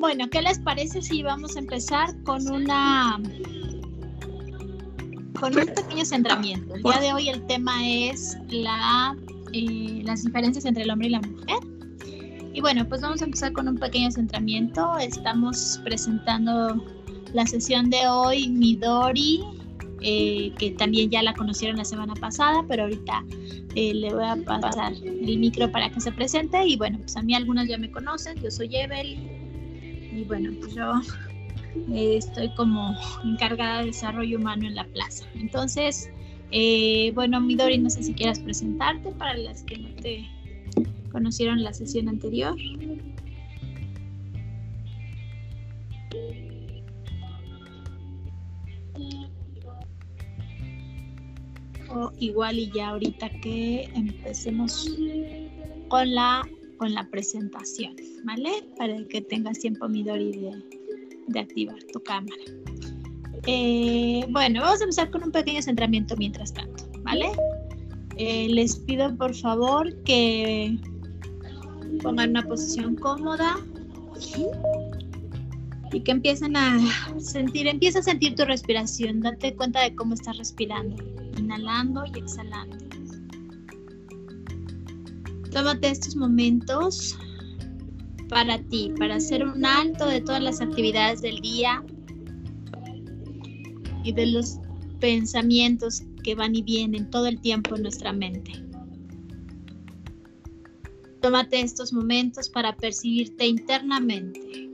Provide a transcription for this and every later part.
Bueno, ¿qué les parece si vamos a empezar con una con un pequeño centramiento? El día de hoy el tema es la, eh, las diferencias entre el hombre y la mujer. Y bueno, pues vamos a empezar con un pequeño centramiento. Estamos presentando la sesión de hoy Midori, eh, que también ya la conocieron la semana pasada, pero ahorita eh, le voy a pasar el micro para que se presente. Y bueno, pues a mí algunas ya me conocen, yo soy Evelyn. Y bueno, pues yo eh, estoy como encargada de desarrollo humano en la plaza. Entonces, bueno, Midori, no sé si quieras presentarte para las que no te conocieron la sesión anterior. O igual y ya ahorita que empecemos con la con la presentación, ¿vale? Para que tengas tiempo, Midori, de, de activar tu cámara. Eh, bueno, vamos a empezar con un pequeño centramiento mientras tanto, ¿vale? Eh, les pido por favor que pongan una posición cómoda y que empiecen a sentir, empieza a sentir tu respiración, date cuenta de cómo estás respirando, inhalando y exhalando. Tómate estos momentos para ti, para hacer un alto de todas las actividades del día y de los pensamientos que van y vienen todo el tiempo en nuestra mente. Tómate estos momentos para percibirte internamente.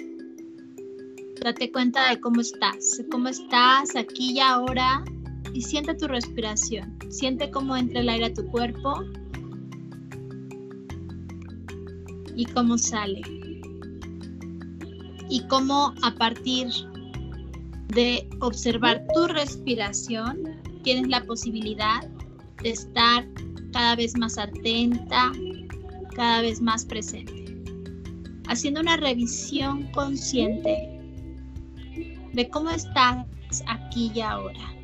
Date cuenta de cómo estás, cómo estás aquí y ahora y siente tu respiración. Siente cómo entra el aire a tu cuerpo y cómo sale. Y cómo a partir de observar tu respiración tienes la posibilidad de estar cada vez más atenta, cada vez más presente, haciendo una revisión consciente de cómo estás aquí y ahora.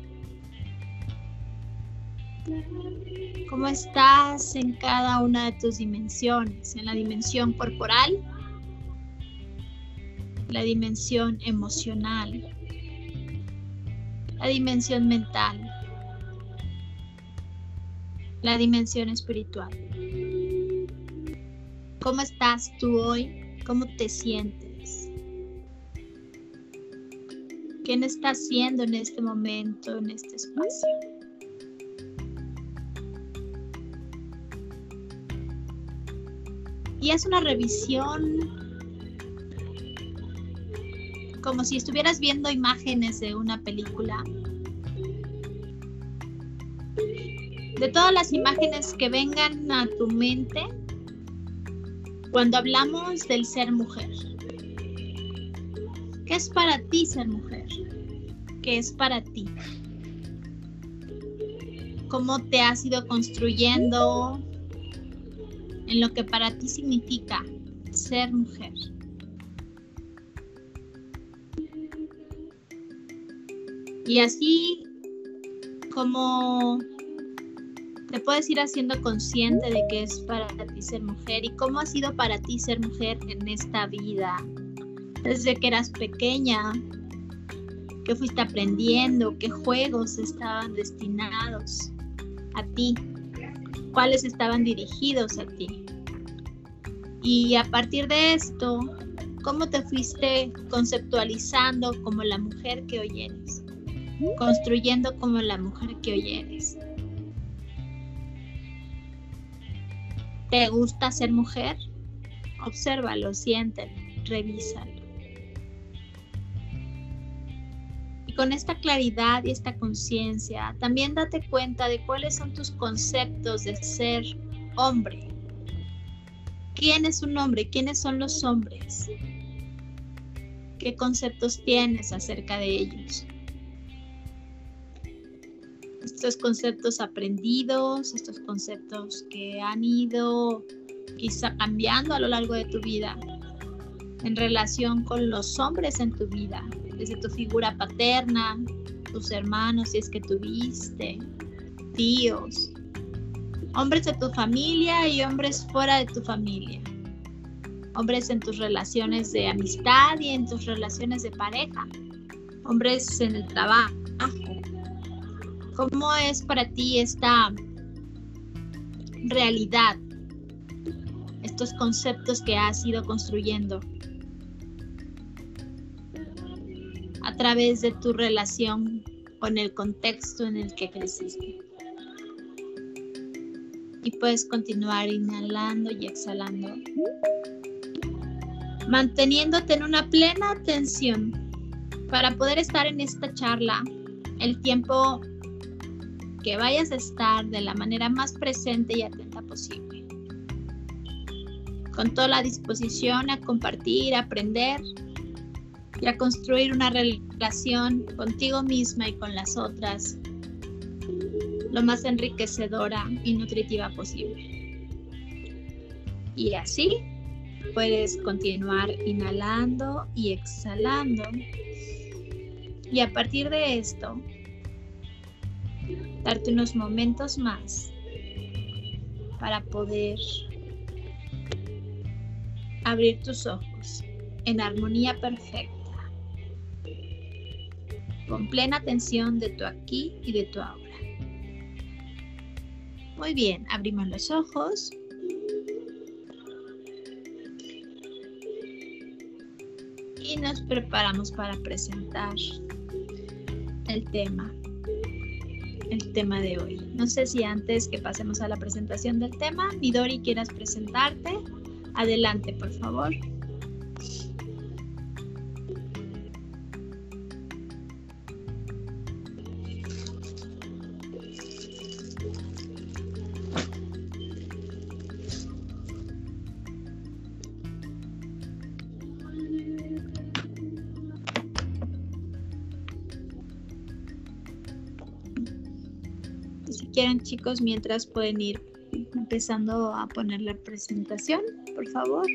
¿Cómo estás en cada una de tus dimensiones? En la dimensión corporal, la dimensión emocional, la dimensión mental, la dimensión espiritual. ¿Cómo estás tú hoy? ¿Cómo te sientes? ¿Quién está haciendo en este momento, en este espacio? Y es una revisión como si estuvieras viendo imágenes de una película. De todas las imágenes que vengan a tu mente, cuando hablamos del ser mujer, ¿qué es para ti ser mujer? ¿Qué es para ti? ¿Cómo te has ido construyendo en lo que para ti significa ser mujer? Y así como te puedes ir haciendo consciente de que es para ti ser mujer y cómo ha sido para ti ser mujer en esta vida. Desde que eras pequeña, qué fuiste aprendiendo, qué juegos estaban destinados a ti, cuáles estaban dirigidos a ti. Y a partir de esto, cómo te fuiste conceptualizando como la mujer que hoy eres, construyendo como la mujer que hoy eres. ¿Te gusta ser mujer? Obsérvalo, siéntelo, revísalo. Y con esta claridad y esta conciencia, también date cuenta de cuáles son tus conceptos de ser hombre. ¿Quién es un hombre? ¿Quiénes son los hombres? ¿Qué conceptos tienes acerca de ellos? estos conceptos aprendidos, estos conceptos que han ido quizá cambiando a lo largo de tu vida en relación con los hombres en tu vida, desde tu figura paterna, tus hermanos, si es que tuviste, tíos, hombres de tu familia y hombres fuera de tu familia. hombres en tus relaciones de amistad y en tus relaciones de pareja, hombres en el trabajo. ¿Cómo es para ti esta realidad, estos conceptos que has ido construyendo a través de tu relación con el contexto en el que creciste? Y puedes continuar inhalando y exhalando manteniéndote en una plena atención para poder estar en esta charla el tiempo que vayas a estar de la manera más presente y atenta posible. Con toda la disposición a compartir, a aprender y a construir una relación contigo misma y con las otras lo más enriquecedora y nutritiva posible. Y así Puedes continuar inhalando y exhalando. Y a partir de esto, darte unos momentos más para poder abrir tus ojos en armonía perfecta, con plena atención de tu aquí y de tu ahora. Muy bien, abrimos los ojos. y nos preparamos para presentar el tema, el tema de hoy. No sé si antes que pasemos a la presentación del tema, Midori, quieras presentarte. Adelante, por favor. Mientras pueden ir empezando a poner la presentación, por favor.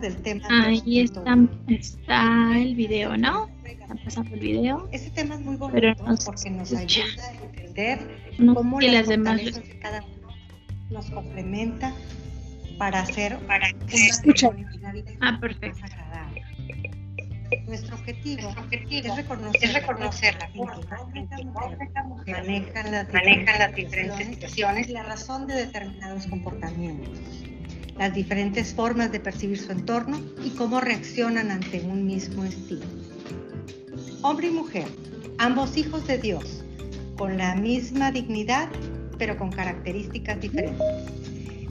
Del tema. Ahí está, está el video, ¿no? Está pasando el video. Este tema es muy bonito porque nos ayuda a entender cómo las, demás de cada uno nos complementa para hacer para. Ah, perfecto. Nuestro objetivo, es reconocer, es reconocer la forma que manejan las, manejan las diferentes situaciones y la razón de determinados comportamientos las diferentes formas de percibir su entorno y cómo reaccionan ante un mismo estilo. Hombre y mujer, ambos hijos de Dios, con la misma dignidad, pero con características diferentes.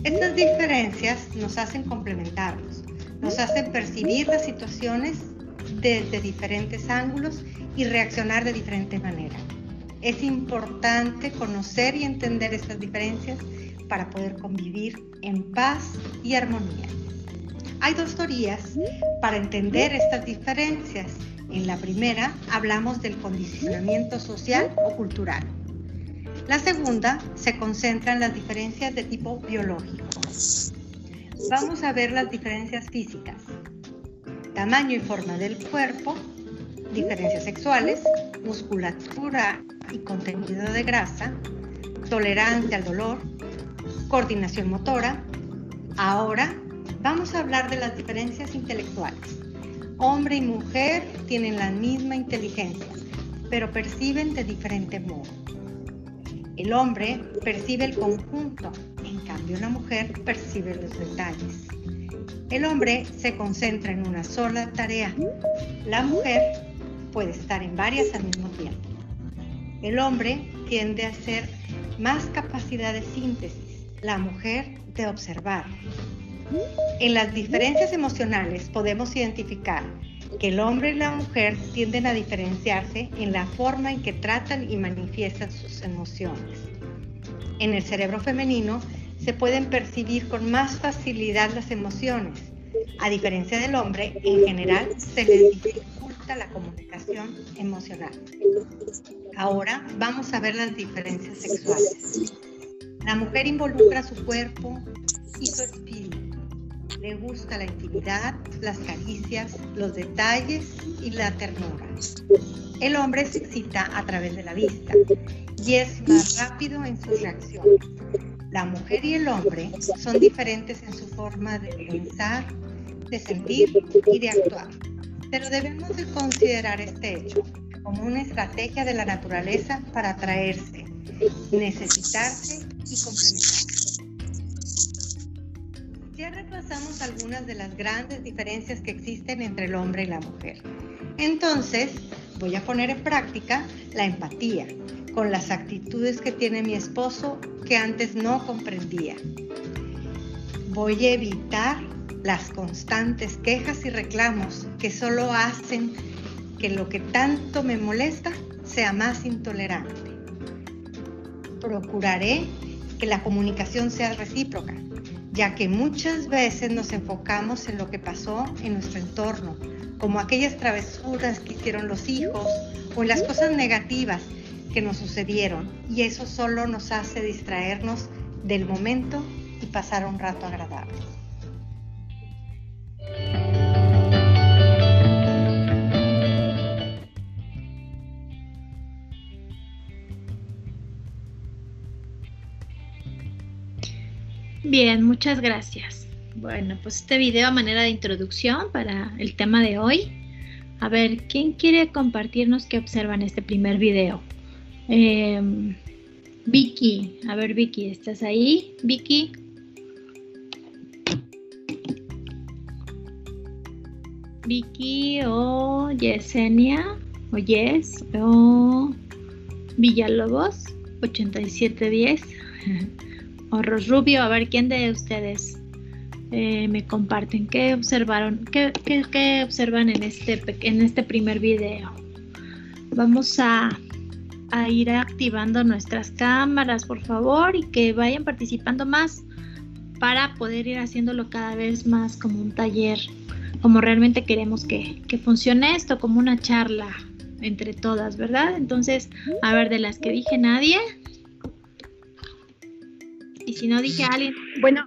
Estas diferencias nos hacen complementarnos, nos hacen percibir las situaciones desde diferentes ángulos y reaccionar de diferente manera. Es importante conocer y entender estas diferencias para poder convivir en paz y armonía. Hay dos teorías para entender estas diferencias. En la primera hablamos del condicionamiento social o cultural. La segunda se concentra en las diferencias de tipo biológico. Vamos a ver las diferencias físicas. Tamaño y forma del cuerpo, diferencias sexuales, musculatura y contenido de grasa, tolerancia al dolor, coordinación motora. Ahora vamos a hablar de las diferencias intelectuales. Hombre y mujer tienen la misma inteligencia, pero perciben de diferente modo. El hombre percibe el conjunto, en cambio la mujer percibe los detalles. El hombre se concentra en una sola tarea. La mujer puede estar en varias al mismo tiempo. El hombre tiende a ser más capacidad de síntesis la mujer de observar. En las diferencias emocionales podemos identificar que el hombre y la mujer tienden a diferenciarse en la forma en que tratan y manifiestan sus emociones. En el cerebro femenino se pueden percibir con más facilidad las emociones. A diferencia del hombre, en general se les dificulta la comunicación emocional. Ahora vamos a ver las diferencias sexuales. La mujer involucra su cuerpo y su espíritu. Le gusta la intimidad, las caricias, los detalles y la ternura. El hombre se excita a través de la vista y es más rápido en sus reacciones. La mujer y el hombre son diferentes en su forma de pensar, de sentir y de actuar. Pero debemos de considerar este hecho como una estrategia de la naturaleza para atraerse, necesitarse y complementarse. Ya repasamos algunas de las grandes diferencias que existen entre el hombre y la mujer. Entonces, voy a poner en práctica la empatía con las actitudes que tiene mi esposo que antes no comprendía. Voy a evitar las constantes quejas y reclamos que solo hacen que lo que tanto me molesta sea más intolerante. Procuraré que la comunicación sea recíproca, ya que muchas veces nos enfocamos en lo que pasó en nuestro entorno, como aquellas travesuras que hicieron los hijos o en las cosas negativas que nos sucedieron, y eso solo nos hace distraernos del momento y pasar un rato agradable. Bien, muchas gracias. Bueno, pues este video a manera de introducción para el tema de hoy. A ver, ¿quién quiere compartirnos qué observa en este primer video? Em, Vicky, a ver Vicky, ¿estás ahí? Vicky. Vicky o Yesenia o Yes o Villalobos 8710 o Rubio, a ver quién de ustedes eh, me comparten qué observaron, qué, observan en este, en este primer video. Vamos a, a ir activando nuestras cámaras, por favor, y que vayan participando más para poder ir haciéndolo cada vez más como un taller, como realmente queremos que, que funcione esto, como una charla entre todas, ¿verdad? Entonces, a ver, de las que dije nadie, y si no dije a alguien, bueno,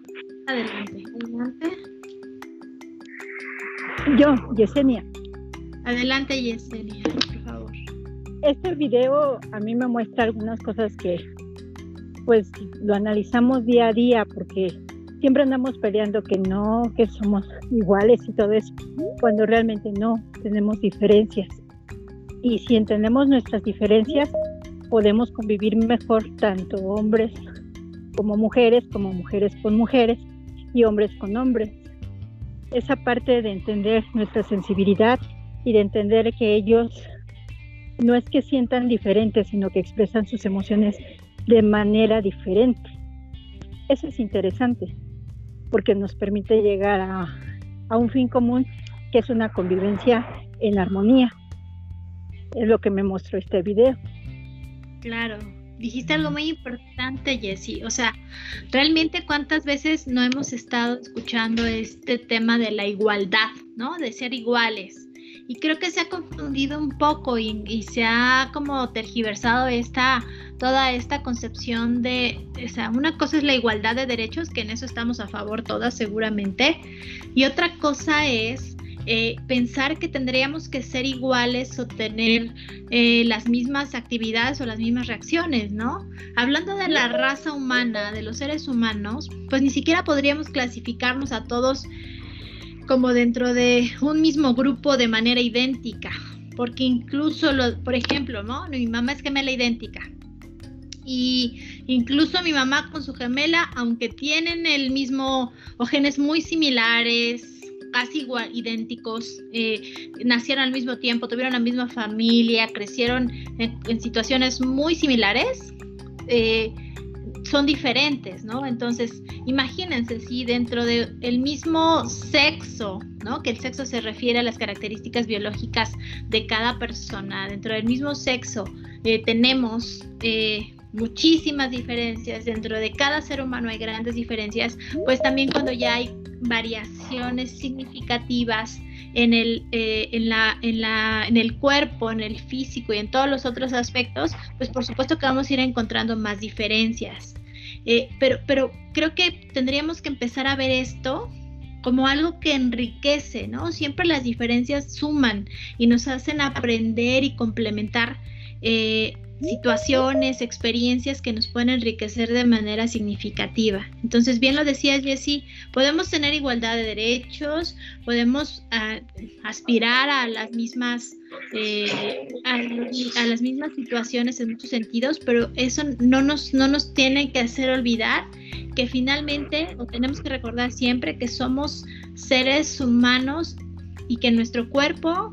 adelante, adelante. Yo, Yesenia. Adelante, Yesenia, por favor. Este video a mí me muestra algunas cosas que pues lo analizamos día a día porque siempre andamos peleando que no, que somos iguales y todo eso, cuando realmente no, tenemos diferencias. Y si entendemos nuestras diferencias, podemos convivir mejor tanto hombres como mujeres, como mujeres con mujeres y hombres con hombres. Esa parte de entender nuestra sensibilidad y de entender que ellos no es que sientan diferentes, sino que expresan sus emociones de manera diferente. Eso es interesante, porque nos permite llegar a, a un fin común que es una convivencia en armonía. Es lo que me mostró este video. Claro, dijiste algo muy importante, Jessie. O sea, realmente cuántas veces no hemos estado escuchando este tema de la igualdad, ¿no? De ser iguales. Y creo que se ha confundido un poco y, se ha como tergiversado esta, toda esta concepción de, o sea, una cosa es la igualdad de derechos, que en eso estamos a favor todas seguramente, y otra cosa es eh, pensar que tendríamos que ser iguales o tener eh, las mismas actividades o las mismas reacciones, ¿no? Hablando de la raza humana, de los seres humanos, pues ni siquiera podríamos clasificarnos a todos como dentro de un mismo grupo de manera idéntica, porque incluso, lo, por ejemplo, ¿no? Mi mamá es gemela idéntica. Y incluso mi mamá con su gemela, aunque tienen el mismo o genes muy similares, casi igual, idénticos, eh, nacieron al mismo tiempo, tuvieron la misma familia, crecieron en, situaciones muy similares, eh, son diferentes, ¿no? Entonces, imagínense si dentro del mismo sexo, ¿no? Que el sexo se refiere a las características biológicas de cada persona, dentro del mismo sexo eh, tenemos muchísimas diferencias, dentro de cada ser humano hay grandes diferencias, pues también cuando ya hay variaciones significativas en el, eh, en, la, en, la, en el cuerpo, en el físico y en todos los otros aspectos, pues por supuesto que vamos a ir encontrando más diferencias. Eh, pero, pero creo que tendríamos que empezar a ver esto como algo que enriquece, ¿no? Siempre las diferencias suman y nos hacen aprender y complementar eh, situaciones, experiencias que nos pueden enriquecer de manera significativa. Entonces, bien lo decías, Jessie, podemos tener igualdad de derechos, podemos ah, aspirar a las mismas eh, a, las mismas situaciones en muchos sentidos, pero eso no nos, no nos tiene que hacer olvidar que finalmente, o tenemos que recordar siempre que somos seres humanos y que nuestro cuerpo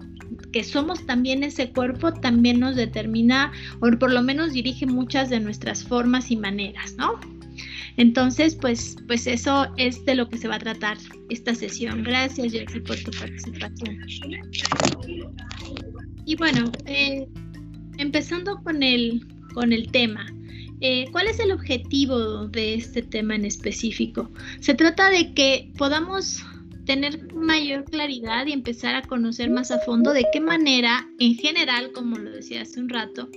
que somos también ese cuerpo también nos determina o por lo menos dirige muchas de nuestras formas y maneras, ¿no? Entonces, pues, pues eso es de lo que se va a tratar esta sesión. Gracias, Jersey, por tu participación. Y bueno, eh, empezando con el, con el tema. Eh, ¿Cuál es el objetivo de este tema en específico? Se trata de que podamos tener mayor claridad y empezar a conocer más a fondo de qué manera, en general, como lo decía hace un rato,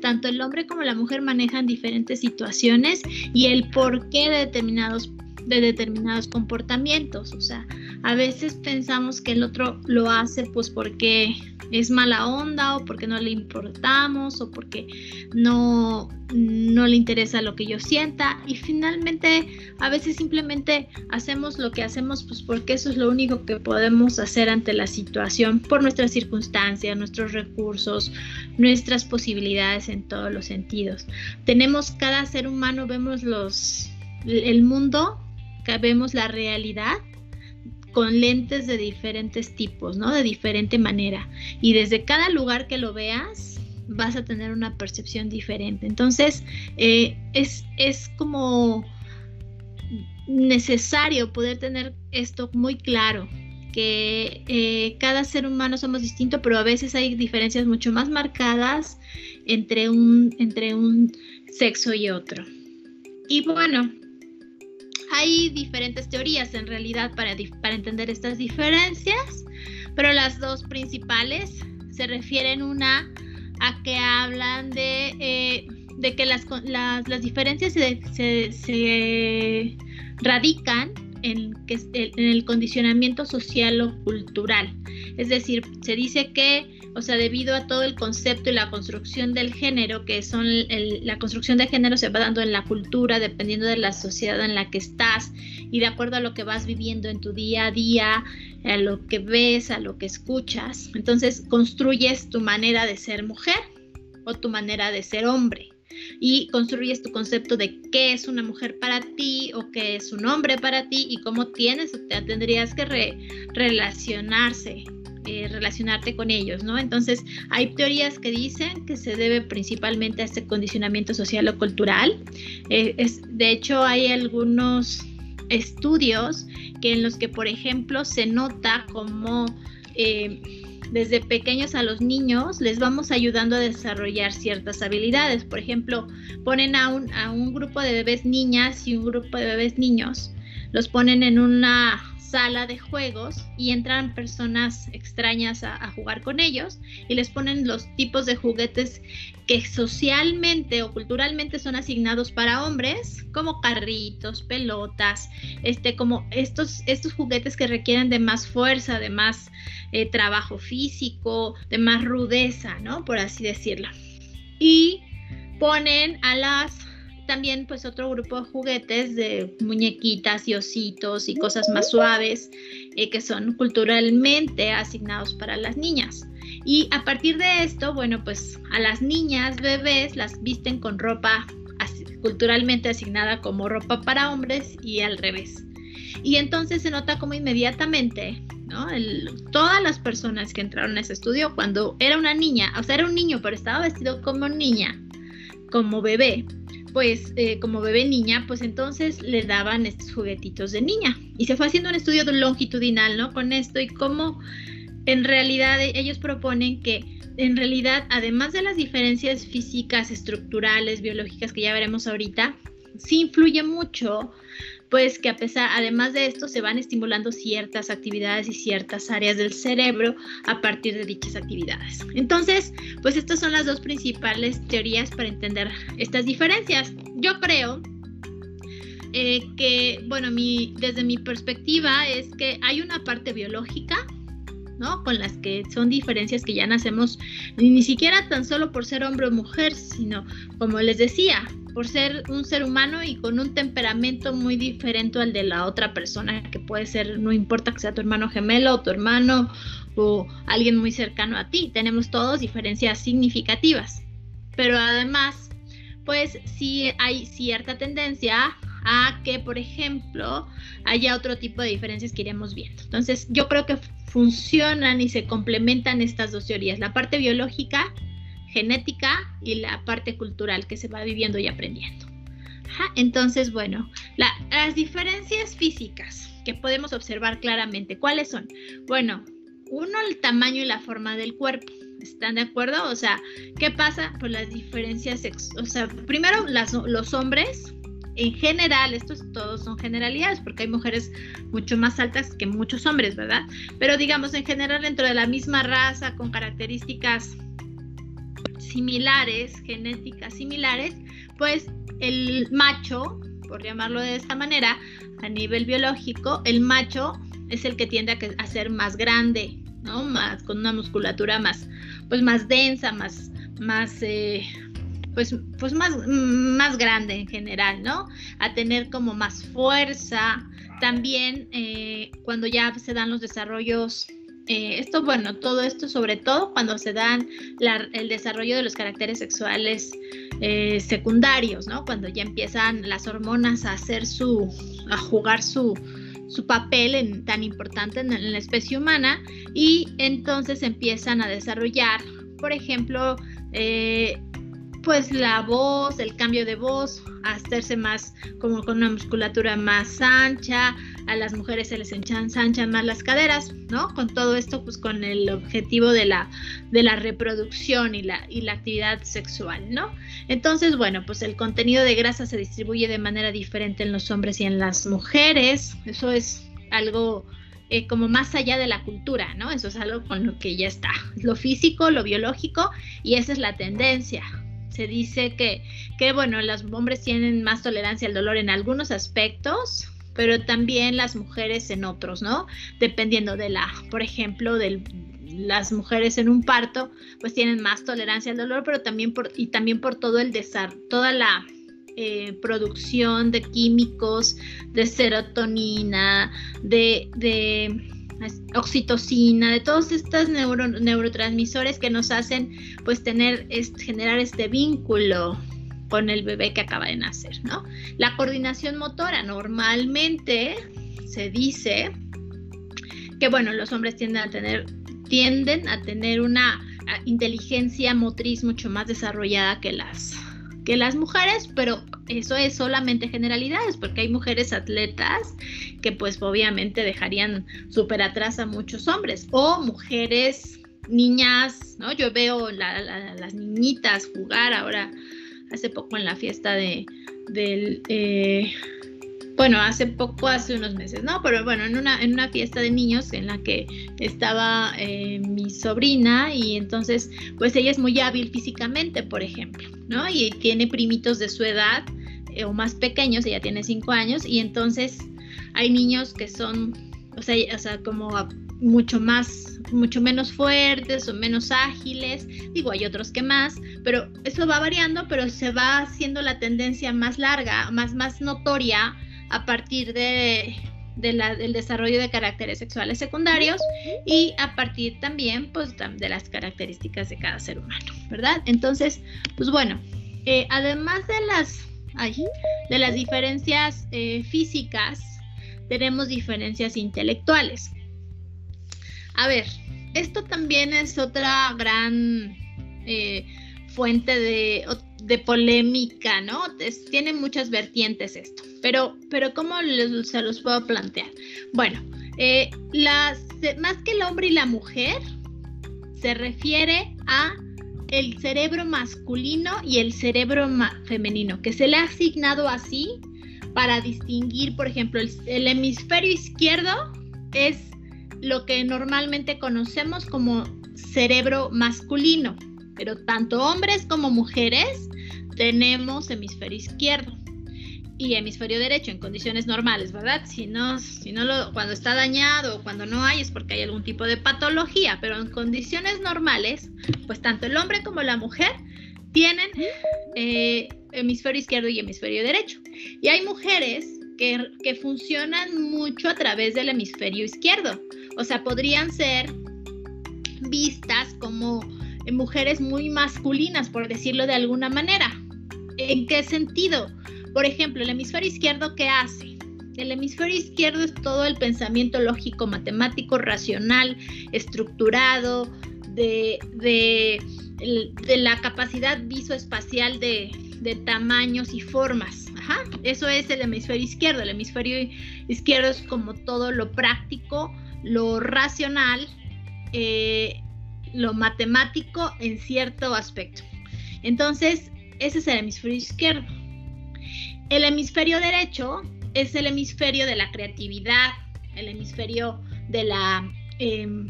tanto el hombre como la mujer manejan diferentes situaciones y el porqué de determinados, de determinados comportamientos. O sea, a veces pensamos que el otro lo hace pues porque es mala onda o porque no le importamos o porque no, no le interesa lo que yo sienta y finalmente a veces simplemente hacemos lo que hacemos pues porque eso es lo único que podemos hacer ante la situación por nuestras circunstancias, nuestros recursos, nuestras posibilidades en todos los sentidos. Tenemos cada ser humano, vemos los el mundo, vemos la realidad con lentes de diferentes tipos, ¿no? De diferente manera. Y desde cada lugar que lo veas, vas a tener una percepción diferente. Entonces, eh, es, es como necesario poder tener esto muy claro, que eh, cada ser humano somos distintos, pero a veces hay diferencias mucho más marcadas entre un, entre un sexo y otro. Y bueno, hay diferentes teorías en realidad para, para entender estas diferencias, pero las dos principales se refieren una a que hablan de, eh, de que las, las, las diferencias se, se, se radican en, en el condicionamiento social o cultural. Es decir, se dice que o sea, debido a todo el concepto y la construcción del género, que son la construcción de género se va dando en la cultura, dependiendo de la sociedad en la que estás y de acuerdo a lo que vas viviendo en tu día a día, a lo que ves, a lo que escuchas. Entonces, construyes tu manera de ser mujer o tu manera de ser hombre y construyes tu concepto de qué es una mujer para ti o qué es un hombre para ti y cómo tienes te tendrías que relacionarse eh, relacionarte con ellos, ¿no? Entonces, hay teorías que dicen que se debe principalmente a este condicionamiento social o cultural. Eh, es, de hecho, hay algunos estudios que en los que, por ejemplo, se nota como eh, desde pequeños a los niños les vamos ayudando a desarrollar ciertas habilidades. Por ejemplo, ponen a un, a un grupo de bebés niñas y un grupo de bebés niños, los ponen en una sala de juegos y entran personas extrañas a, jugar con ellos y les ponen los tipos de juguetes que socialmente o culturalmente son asignados para hombres, como carritos, pelotas, este, como estos, estos juguetes que requieren de más fuerza, de más eh, trabajo físico, de más rudeza, ¿no? Por así decirlo. Y ponen a las también pues otro grupo de juguetes de muñequitas y ositos y cosas más suaves eh, que son culturalmente asignados para las niñas. Y a partir de esto, bueno, pues a las niñas, bebés, las visten con ropa culturalmente asignada como ropa para hombres y al revés. Y entonces se nota como inmediatamente, todas las personas que entraron a ese estudio, cuando era una niña, o sea, era un niño, pero estaba vestido como niña, como bebé, pues eh, como bebé niña, pues entonces le daban estos juguetitos de niña. Y se fue haciendo un estudio longitudinal, ¿no? Con esto y cómo en realidad ellos proponen que en realidad, además de las diferencias físicas, estructurales, biológicas que ya veremos ahorita, sí influye mucho pues que a pesar, además de esto, se van estimulando ciertas actividades y ciertas áreas del cerebro a partir de dichas actividades. Entonces, pues estas son las dos principales teorías para entender estas diferencias. Yo creo eh, que, bueno, mi, desde mi perspectiva es que hay una parte biológica, ¿no? Con las que son diferencias que ya nacemos, ni siquiera tan solo por ser hombre o mujer, sino, como les decía, por ser un ser humano y con un temperamento muy diferente al de la otra persona, que puede ser, no importa que sea tu hermano gemelo o tu hermano o alguien muy cercano a ti, tenemos todos diferencias significativas. Pero además, pues sí hay cierta tendencia a que, por ejemplo, haya otro tipo de diferencias que iremos viendo. Entonces, yo creo que funcionan y se complementan estas dos teorías, la parte biológica genética y la parte cultural que se va viviendo y aprendiendo. entonces, bueno, las diferencias físicas que podemos observar claramente, ¿cuáles son? Bueno, uno, el tamaño y la forma del cuerpo. ¿Están de acuerdo? O sea, ¿qué pasa? Por las diferencias, o sea, primero los hombres, en general, estos todos son generalidades, porque hay mujeres mucho más altas que muchos hombres, ¿verdad? Pero digamos, en general, dentro de la misma raza, con características similares, genéticas similares, pues el macho, por llamarlo de esta manera, a nivel biológico, el macho es el que tiende a, ser más grande, ¿no? Más, con una musculatura más, pues más densa, más, más, eh, pues, pues más, más grande en general, ¿no? A tener como más fuerza. También eh, cuando ya se dan los desarrollos eh, esto, bueno, todo esto sobre todo cuando se dan el desarrollo de los caracteres sexuales eh, secundarios, ¿no? Cuando ya empiezan las hormonas a hacer su, a jugar su, su papel en, tan importante en, la especie humana y entonces empiezan a desarrollar, por ejemplo, eh, pues la voz, el cambio de voz, hacerse más como con una musculatura más ancha, a las mujeres se les ensanchan más las caderas, ¿no? Con todo esto, pues con el objetivo de la, de la reproducción y la, y la actividad sexual, ¿no? Entonces, bueno, pues el contenido de grasa se distribuye de manera diferente en los hombres y en las mujeres, eso es algo eh, como más allá de la cultura, ¿no? Eso es algo con lo que ya está, lo físico, lo biológico, y esa es la tendencia, se dice que, que, bueno, los hombres tienen más tolerancia al dolor en algunos aspectos, pero también las mujeres en otros, ¿no? Dependiendo de la, por ejemplo, de las mujeres en un parto, pues tienen más tolerancia al dolor, pero también por, y también por todo el desarrollo, toda la eh, producción de químicos, de serotonina, de, de oxitocina, de todos estos neurotransmisores que nos hacen pues tener, generar este vínculo con el bebé que acaba de nacer, ¿no? La coordinación motora normalmente se dice que bueno, los hombres tienden a tener tienden a tener una inteligencia motriz mucho más desarrollada que las que las mujeres, pero eso es solamente generalidades, porque hay mujeres atletas que pues obviamente dejarían súper atrás a muchos hombres, o mujeres, niñas, ¿no? Yo veo las niñitas jugar ahora, hace poco en la fiesta de, del... Eh, bueno, hace poco, hace unos meses, ¿no? Pero bueno, en una, en una fiesta de niños en la que estaba eh, mi sobrina y entonces, pues ella es muy hábil físicamente, por ejemplo, ¿no? Y tiene primitos de su edad eh, o más pequeños, ella tiene cinco años y entonces hay niños que son, o sea, o sea como mucho más, mucho menos fuertes o menos ágiles, digo, hay otros que más, pero eso va variando, pero se va haciendo la tendencia más larga, más, más notoria a partir de, del desarrollo de caracteres sexuales secundarios y a partir también pues, de las características de cada ser humano, ¿verdad? Entonces, pues bueno, eh, además de las, de las diferencias eh, físicas, tenemos diferencias intelectuales. A ver, esto también es otra gran eh, fuente de, de polémica, ¿no? tiene muchas vertientes esto, pero, pero ¿cómo se los puedo plantear? Bueno, eh, más que el hombre y la mujer, se refiere a el cerebro masculino y el cerebro femenino, que se le ha asignado así para distinguir, por ejemplo, el, hemisferio izquierdo es lo que normalmente conocemos como cerebro masculino, pero tanto hombres como mujeres tenemos hemisferio izquierdo y hemisferio derecho en condiciones normales, ¿verdad? Si no, si no cuando está dañado o cuando no hay es porque hay algún tipo de patología, pero en condiciones normales, pues tanto el hombre como la mujer tienen eh, hemisferio izquierdo y hemisferio derecho. Y hay mujeres que, que funcionan mucho a través del hemisferio izquierdo, o sea, podrían ser vistas como mujeres muy masculinas, por decirlo de alguna manera. ¿En qué sentido? Por ejemplo, el hemisferio izquierdo, ¿qué hace? El hemisferio izquierdo es todo el pensamiento lógico, matemático, racional, estructurado, de, de, la capacidad visoespacial de, de tamaños y formas. Eso es el hemisferio izquierdo. El hemisferio izquierdo es como todo lo práctico, lo racional, eh, lo matemático en cierto aspecto. Entonces, ese es el hemisferio izquierdo. El hemisferio derecho es el hemisferio de la creatividad, el hemisferio de la em,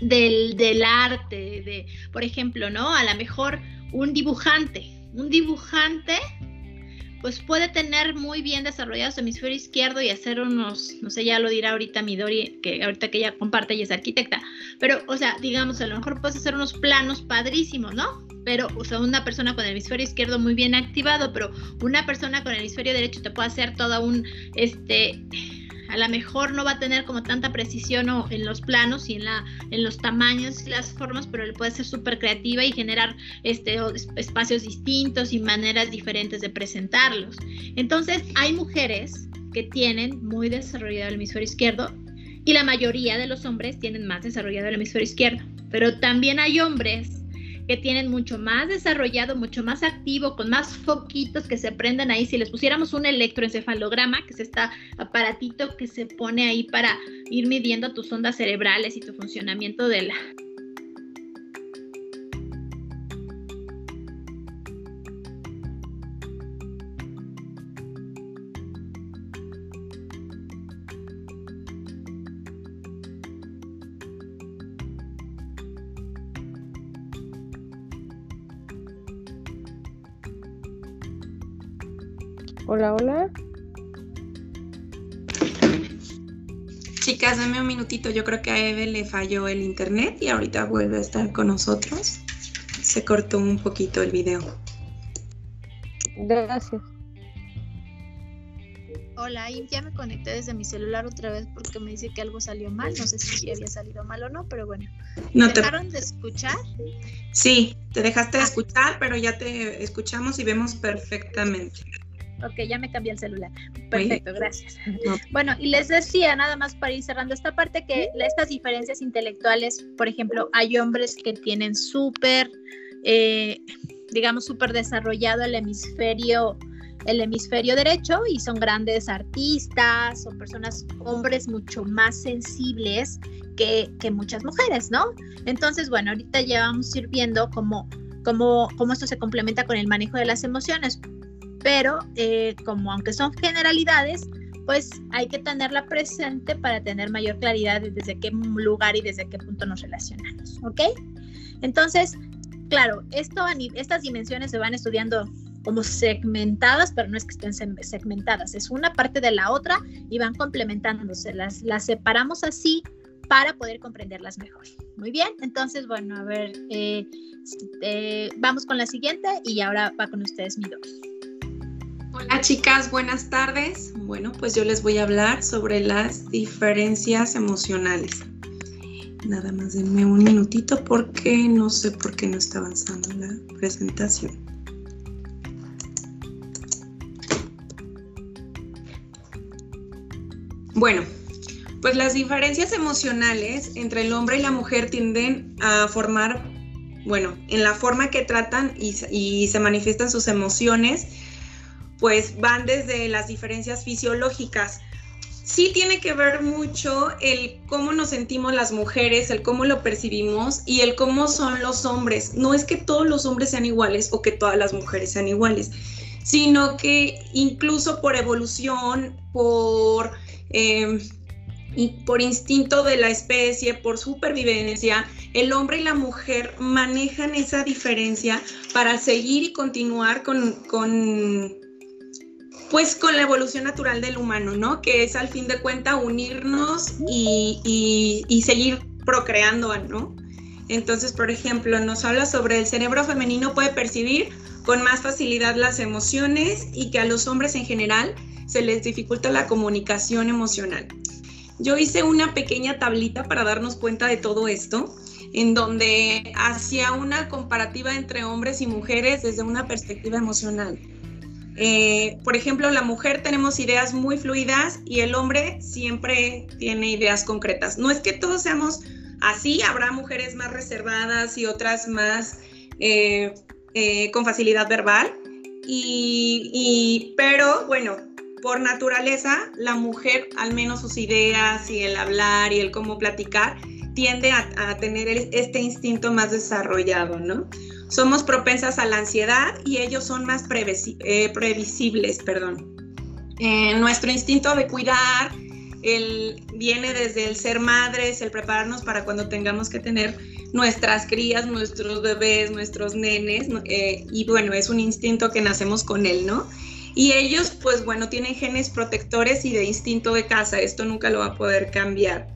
del, arte, de, por ejemplo, ¿no? A lo mejor un dibujante, un dibujante pues puede tener muy bien desarrollado su hemisferio izquierdo y hacer unos, no sé, ya lo dirá ahorita Midori, que ahorita que ella comparte, ella es arquitecta, pero, o sea, digamos, a lo mejor puedes hacer unos planos padrísimos, ¿no? Pero, o sea, una persona con el hemisferio izquierdo muy bien activado, pero una persona con el hemisferio derecho te puede hacer toda un, este, a lo mejor no va a tener como tanta precisión en los planos y en, la, en los tamaños y las formas, pero le puede ser súper creativa y generar este, espacios distintos y maneras diferentes de presentarlos. Entonces, hay mujeres que tienen muy desarrollado el hemisferio izquierdo y la mayoría de los hombres tienen más desarrollado el hemisferio izquierdo, pero también hay hombres que tienen mucho más desarrollado, mucho más activo, con más foquitos que se prenden ahí. Si les pusiéramos un electroencefalograma, que es este aparatito que se pone ahí para ir midiendo tus ondas cerebrales y tu funcionamiento de la, Hola, hola. Chicas, dame un minutito. Yo creo que a Eve le falló el internet y ahorita vuelve a estar con nosotros. Se cortó un poquito el video. Gracias. Hola, y ya me conecté desde mi celular otra vez porque me dice que algo salió mal. No sé si había salido mal o no, pero bueno. No dejaron de escuchar? Sí, te dejaste de escuchar, pero ya te escuchamos y vemos perfectamente. Ok, ya me cambié el celular. Perfecto, gracias. Bueno, y les decía, nada más para ir cerrando esta parte, que estas diferencias intelectuales, por ejemplo, hay hombres que tienen súper, eh, digamos, súper desarrollado el hemisferio el hemisferio derecho y son grandes artistas, son personas, hombres mucho más sensibles que, que muchas mujeres, ¿no? Entonces, bueno, ahorita ya vamos a ir viendo cómo, cómo, cómo esto se complementa con el manejo de las emociones pero eh, como aunque son generalidades, pues hay que tenerla presente para tener mayor claridad de desde qué lugar y desde qué punto nos relacionamos, ¿ok? Entonces, claro, esto, estas dimensiones se van estudiando como segmentadas, pero no es que estén segmentadas, es una parte de la otra y van complementándose, las, las separamos así para poder comprenderlas mejor. Muy bien, entonces, bueno, a ver, eh, eh, vamos con la siguiente y ahora va con ustedes mi dos. Hola chicas, buenas tardes. Bueno, pues yo les voy a hablar sobre las diferencias emocionales. Nada más denme un minutito porque no sé por qué no está avanzando la presentación. Bueno, pues las diferencias emocionales entre el hombre y la mujer tienden a formar, bueno, en la forma que tratan y, y se manifiestan sus emociones pues van desde las diferencias fisiológicas. sí tiene que ver mucho el cómo nos sentimos las mujeres, el cómo lo percibimos y el cómo son los hombres. No es que todos los hombres sean iguales o que todas las mujeres sean iguales, sino que incluso por evolución, por, em, por instinto de la especie, por supervivencia, el hombre y la mujer manejan esa diferencia para seguir y continuar con, con pues con la evolución natural del humano, ¿no? Que es al fin de cuentas unirnos y, y, seguir procreando, ¿no? Entonces, por ejemplo, nos habla sobre el cerebro femenino puede percibir con más facilidad las emociones y que a los hombres en general se les dificulta la comunicación emocional. Yo hice una pequeña tablita para darnos cuenta de todo esto, en donde hacía una comparativa entre hombres y mujeres desde una perspectiva emocional. Eh, por ejemplo, la mujer tenemos ideas muy fluidas y el hombre siempre tiene ideas concretas. No es que todos seamos así, habrá mujeres más reservadas y otras más eh, eh, con facilidad verbal, y, pero bueno, por naturaleza, la mujer, al menos sus ideas y el hablar y el cómo platicar, tiende a, a tener este instinto más desarrollado, ¿no? Somos propensas a la ansiedad y ellos son más eh, previsibles, perdón. Eh, nuestro instinto de cuidar el, viene desde el ser madres, el prepararnos para cuando tengamos que tener nuestras crías, nuestros bebés, nuestros nenes, eh, y bueno, es un instinto que nacemos con él, ¿no? Y ellos, pues bueno, tienen genes protectores y de instinto de casa, esto nunca lo va a poder cambiar.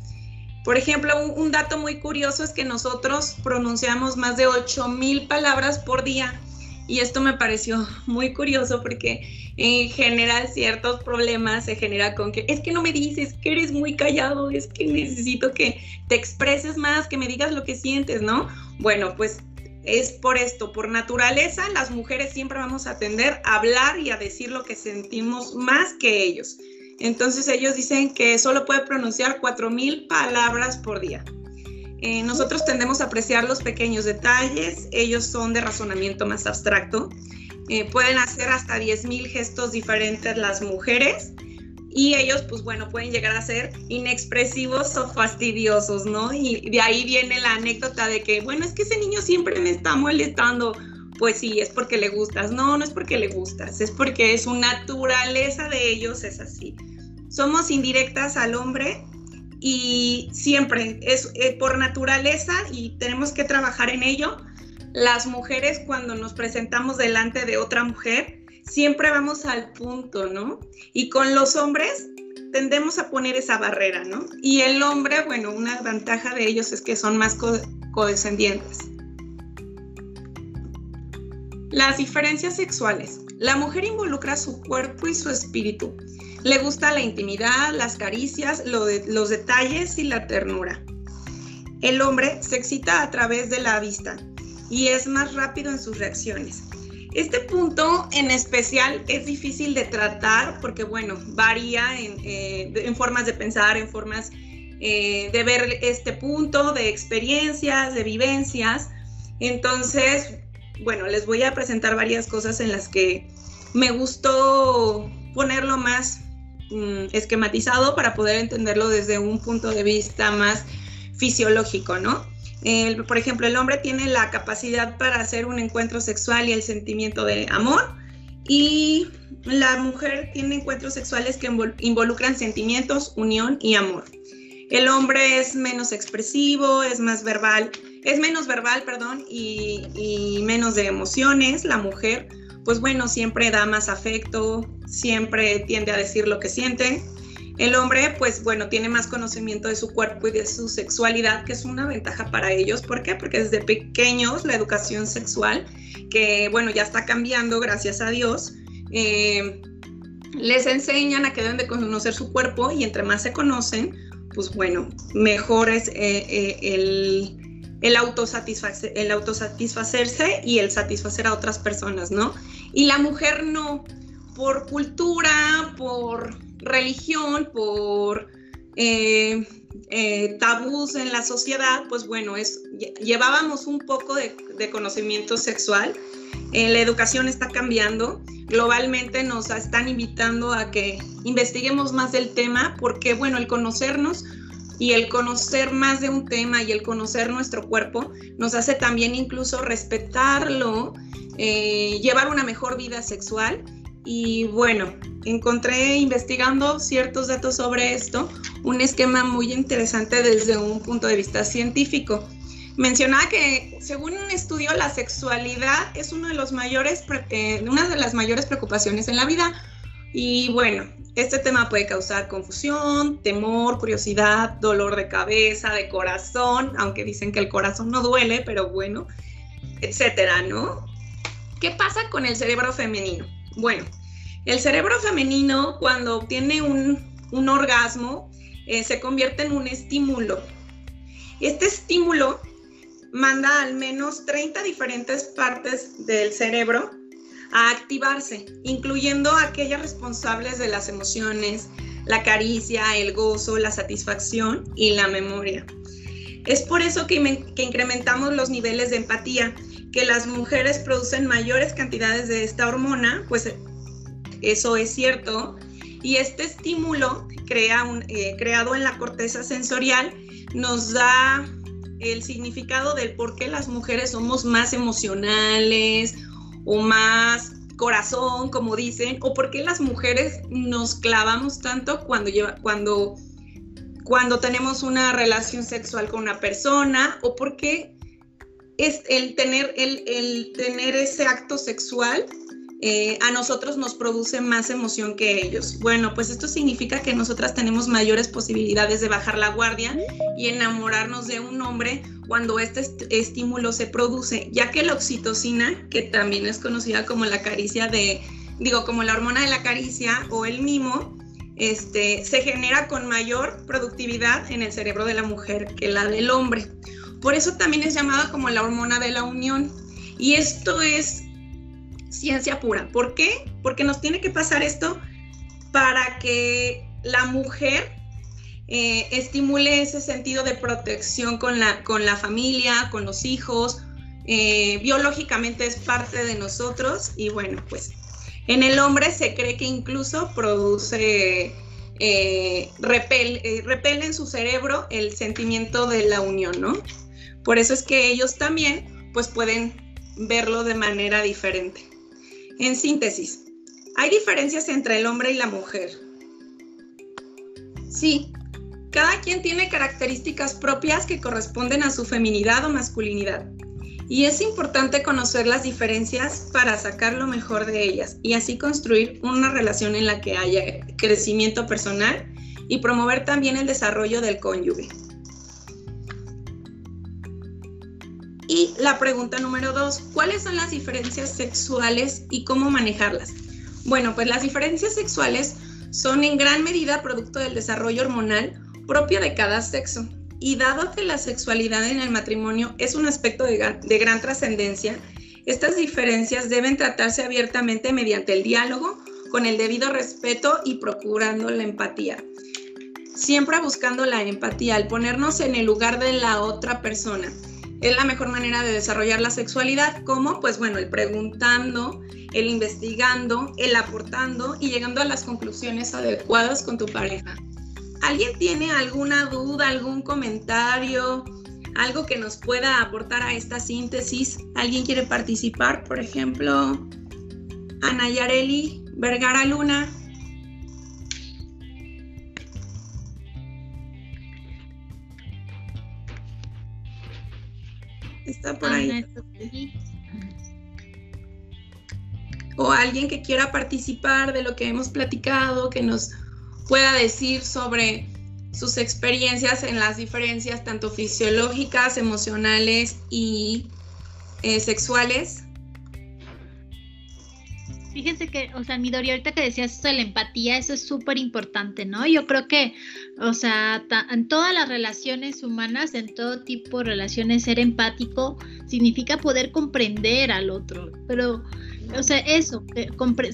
Por ejemplo, un, dato muy curioso es que nosotros pronunciamos más de 8000 palabras por día. Y esto me pareció muy curioso porque en general ciertos problemas se genera con que es que no me dices, que eres muy callado, es que necesito que te expreses más, que me digas lo que sientes, ¿no? Bueno, pues es por esto, por naturaleza, las mujeres siempre vamos a tender a hablar y a decir lo que sentimos más que ellos. Entonces ellos dicen que solo puede pronunciar 4.000 palabras por día. Eh, nosotros tendemos a apreciar los pequeños detalles, ellos son de razonamiento más abstracto. Eh, pueden hacer hasta 10.000 gestos diferentes las mujeres y ellos, pues bueno, pueden llegar a ser inexpresivos o fastidiosos, ¿no? Y de ahí viene la anécdota de que, bueno, es que ese niño siempre me está molestando. Pues sí, es porque le gustas. No, no es porque le gustas, es porque es su naturaleza de ellos, es así somos indirectas al hombre y siempre es eh, por naturaleza y tenemos que trabajar en ello. Las mujeres cuando nos presentamos delante de otra mujer, siempre vamos al punto, ¿no? Y con los hombres tendemos a poner esa barrera, ¿no? Y el hombre, bueno, una ventaja de ellos es que son más codescendientes. Las diferencias sexuales. La mujer involucra su cuerpo y su espíritu le gusta la intimidad, las caricias, los detalles y la ternura. El hombre se excita a través de la vista y es más rápido en sus reacciones. Este punto en especial es difícil de tratar porque, bueno, varía en, eh, formas de pensar, en formas eh, de ver este punto, de experiencias, de vivencias. Entonces, bueno, les voy a presentar varias cosas en las que me gustó ponerlo más Mm, esquematizado para poder entenderlo desde un punto de vista más fisiológico, ¿no? por ejemplo, el hombre tiene la capacidad para hacer un encuentro sexual y el sentimiento de amor y la mujer tiene encuentros sexuales que involucran sentimientos, unión y amor. El hombre es menos expresivo, es más verbal, es menos verbal, perdón, y, y menos de emociones. La mujer pues bueno, siempre da más afecto, siempre tiende a decir lo que siente. El hombre, pues bueno, tiene más conocimiento de su cuerpo y de su sexualidad, que es una ventaja para ellos. ¿Por qué? Porque desde pequeños la educación sexual, que bueno, ya está cambiando, gracias a Dios, eh, les enseñan a que deben de conocer su cuerpo y entre más se conocen, pues bueno, mejor es eh, eh, el, el, el autosatisfacerse y el satisfacer a otras personas, ¿no? Y la mujer no, por cultura, por religión, por eh, eh, tabús en la sociedad, pues bueno, es, llevábamos un poco de, conocimiento sexual. Eh, la educación está cambiando, globalmente nos están invitando a que investiguemos más del tema porque, bueno, el conocernos y el conocer más de un tema y el conocer nuestro cuerpo nos hace también incluso respetarlo, eh, llevar una mejor vida sexual. Y bueno, encontré investigando ciertos datos sobre esto, un esquema muy interesante desde un punto de vista científico. Mencionaba que según un estudio la sexualidad es mayores, eh, una de las mayores preocupaciones en la vida. Y bueno, este tema puede causar confusión, temor, curiosidad, dolor de cabeza, de corazón, aunque dicen que el corazón no duele, pero bueno, etcétera, ¿no? ¿Qué pasa con el cerebro femenino? Bueno, el cerebro femenino cuando obtiene un, orgasmo eh, se convierte en un estímulo. Este estímulo manda al menos 30 diferentes partes del cerebro a activarse, incluyendo aquellas responsables de las emociones, la caricia, el gozo, la satisfacción y la memoria. Es por eso que, que, incrementamos los niveles de empatía, que las mujeres producen mayores cantidades de esta hormona, pues eso es cierto, y este estímulo eh, creado en la corteza sensorial nos da el significado del por qué las mujeres somos más emocionales o más corazón, como dicen, o por qué las mujeres nos clavamos tanto cuando, lleva, cuando, cuando tenemos una relación sexual con una persona, o por qué es el tener, el, el tener ese acto sexual eh, a nosotros nos produce más emoción que ellos. Bueno, pues esto significa que nosotras tenemos mayores posibilidades de bajar la guardia y enamorarnos de un hombre cuando este estímulo se produce, ya que la oxitocina, que también es conocida como la caricia de, digo, como la hormona de la caricia o el mimo, este, se genera con mayor productividad en el cerebro de la mujer que la del hombre. Por eso también es llamada como la hormona de la unión. Y esto es ciencia pura. ¿Por qué? Porque nos tiene que pasar esto para que la mujer eh, estimule ese sentido de protección con la, con la familia, con los hijos. Eh, biológicamente es parte de nosotros y bueno, pues en el hombre se cree que incluso produce, eh, repele en su cerebro el sentimiento de la unión, ¿no? Por eso es que ellos también pues pueden verlo de manera diferente. En síntesis, ¿hay diferencias entre el hombre y la mujer? Sí, cada quien tiene características propias que corresponden a su feminidad o masculinidad. Y es importante conocer las diferencias para sacar lo mejor de ellas y así construir una relación en la que haya crecimiento personal y promover también el desarrollo del cónyuge. Y la pregunta número dos, ¿cuáles son las diferencias sexuales y cómo manejarlas? Bueno, pues las diferencias sexuales son en gran medida producto del desarrollo hormonal propio de cada sexo. Y dado que la sexualidad en el matrimonio es un aspecto de, gran trascendencia, estas diferencias deben tratarse abiertamente mediante el diálogo, con el debido respeto y procurando la empatía. Siempre buscando la empatía, al ponernos en el lugar de la otra persona es la mejor manera de desarrollar la sexualidad. ¿Cómo? Pues bueno, el preguntando, el investigando, el aportando y llegando a las conclusiones adecuadas con tu pareja. ¿Alguien tiene alguna duda, algún comentario, algo que nos pueda aportar a esta síntesis? ¿Alguien quiere participar? Por ejemplo, Ana Yareli Vergara Luna. Está por ahí. O alguien que quiera participar de lo que hemos platicado, que nos pueda decir sobre sus experiencias en las diferencias tanto fisiológicas, emocionales y eh, sexuales. Fíjense que, o sea, Midori, ahorita que decías esto de la empatía, eso es súper importante, ¿no? Yo creo que, o sea, en todas las relaciones humanas, en todo tipo de relaciones, ser empático significa poder comprender al otro, pero, o sea, eso,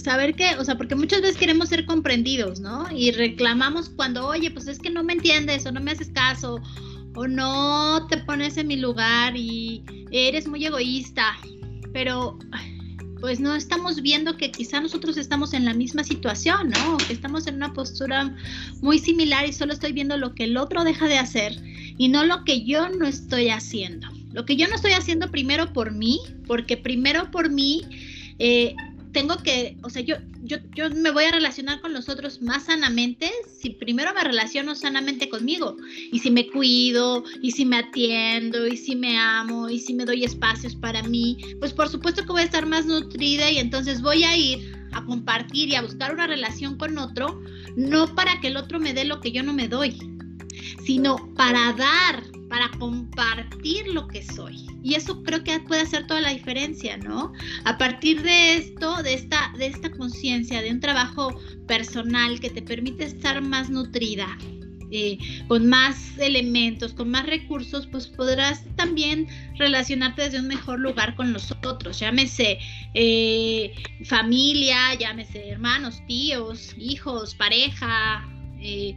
saber que, o sea, porque muchas veces queremos ser comprendidos, ¿no? Y reclamamos cuando, oye, pues es que no me entiendes o no me haces caso o no te pones en mi lugar y eres muy egoísta, pero pues no estamos viendo que quizá nosotros estamos en la misma situación, ¿no? que estamos en una postura muy similar y solo estoy viendo lo que el otro deja de hacer y no lo que yo no estoy haciendo. Lo que yo no estoy haciendo primero por mí, porque primero por mí eh, tengo que, o sea, yo, yo, yo me voy a relacionar con los otros más sanamente si primero me relaciono sanamente conmigo. Y si me cuido y si me atiendo y si me amo y si me doy espacios para mí, pues por supuesto que voy a estar más nutrida y entonces voy a ir a compartir y a buscar una relación con otro, no para que el otro me dé lo que yo no me doy, sino para dar para compartir lo que soy. Y eso creo que puede hacer toda la diferencia, ¿no? A partir de esto, de esta, de esta conciencia, de un trabajo personal que te permite estar más nutrida, eh, con más elementos, con más recursos, pues podrás también relacionarte desde un mejor lugar con los otros, llámese eh, familia, llámese hermanos, tíos, hijos, pareja, eh,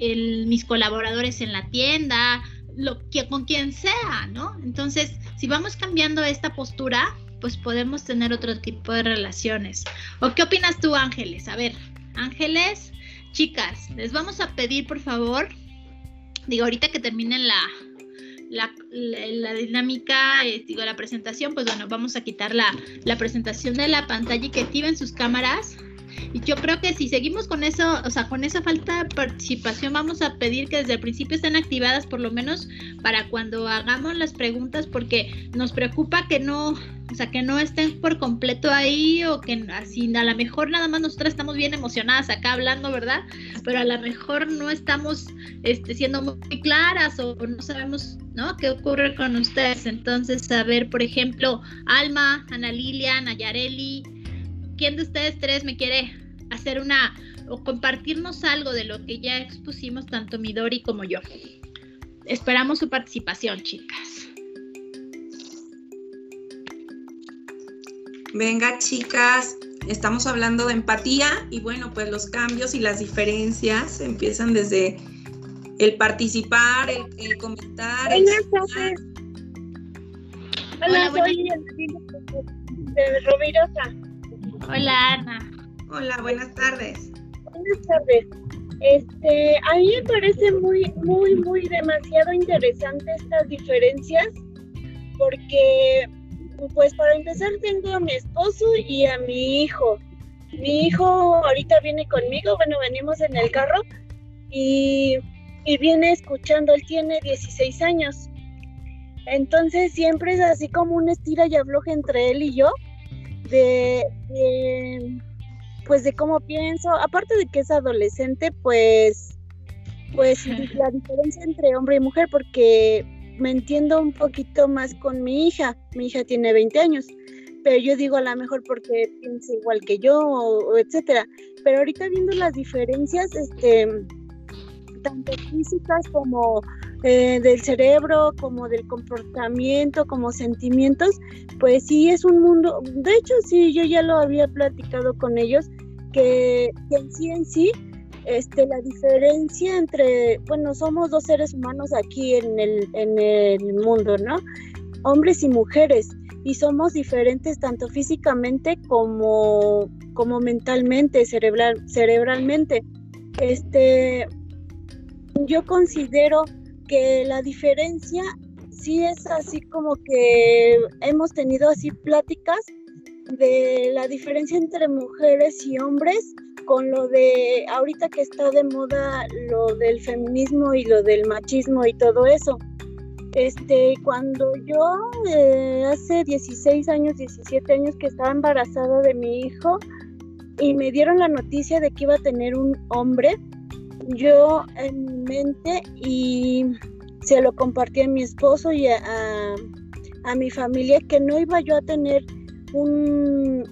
mis colaboradores en la tienda, lo que con quien sea, ¿no? Entonces, si vamos cambiando esta postura, pues podemos tener otro tipo de relaciones. ¿O qué opinas tú, Ángeles? A ver, Ángeles, chicas, les vamos a pedir, por favor, digo, ahorita que terminen la, la, dinámica, eh, digo, la presentación, pues bueno, vamos a quitar la, la presentación de la pantalla y que activen sus cámaras y yo creo que si seguimos con eso, o sea, con esa falta de participación, vamos a pedir que desde el principio estén activadas, por lo menos para cuando hagamos las preguntas, porque nos preocupa que no, o sea, que no estén por completo ahí o que así, a lo mejor nada más nosotras estamos bien emocionadas acá hablando, ¿verdad? Pero a lo mejor no estamos este, siendo muy claras o, no sabemos, ¿no? ¿Qué ocurre con ustedes? Entonces, a ver, por ejemplo, Alma, Ana Lilia, Nayareli, ¿quién de ustedes tres me quiere hacer una o compartirnos algo de lo que ya expusimos tanto Midori como yo? Esperamos su participación, chicas. Venga, chicas, estamos hablando de empatía y bueno, pues los cambios y las diferencias empiezan desde el participar, el, comentar. El Hola, soy de Rovirosa. Hola Ana. Hola, buenas tardes. Buenas tardes. Este, a mí me parece muy, muy, muy demasiado interesante estas diferencias porque, pues para empezar, tengo a mi esposo y a mi hijo. Mi hijo ahorita viene conmigo, bueno, venimos en el carro y, y viene escuchando, él tiene 16 años. Entonces siempre es así como un estira y afloja entre él y yo de, pues de cómo pienso, aparte de que es adolescente, pues pues la diferencia entre hombre y mujer porque me entiendo un poquito más con mi hija, mi hija tiene 20 años, pero yo digo a lo mejor porque piensa igual que yo o, etcétera, pero ahorita viendo las diferencias este tanto físicas como eh, del cerebro, como del comportamiento, como sentimientos, pues sí es un mundo, de hecho sí, yo ya lo había platicado con ellos, que, en sí en sí, este, la diferencia entre, bueno, somos dos seres humanos aquí en el, en el mundo, ¿no? Hombres y mujeres, y somos diferentes tanto físicamente como, como mentalmente, cerebral, cerebralmente. Este, yo considero que la diferencia sí es así como que hemos tenido así pláticas de la diferencia entre mujeres y hombres con lo de ahorita que está de moda lo del feminismo y lo del machismo y todo eso. Este, cuando yo eh, hace 16 años, 17 años que estaba embarazada de mi hijo y me dieron la noticia de que iba a tener un hombre, yo en mi mente y se lo compartí a mi esposo y a, mi familia que no iba yo a tener un,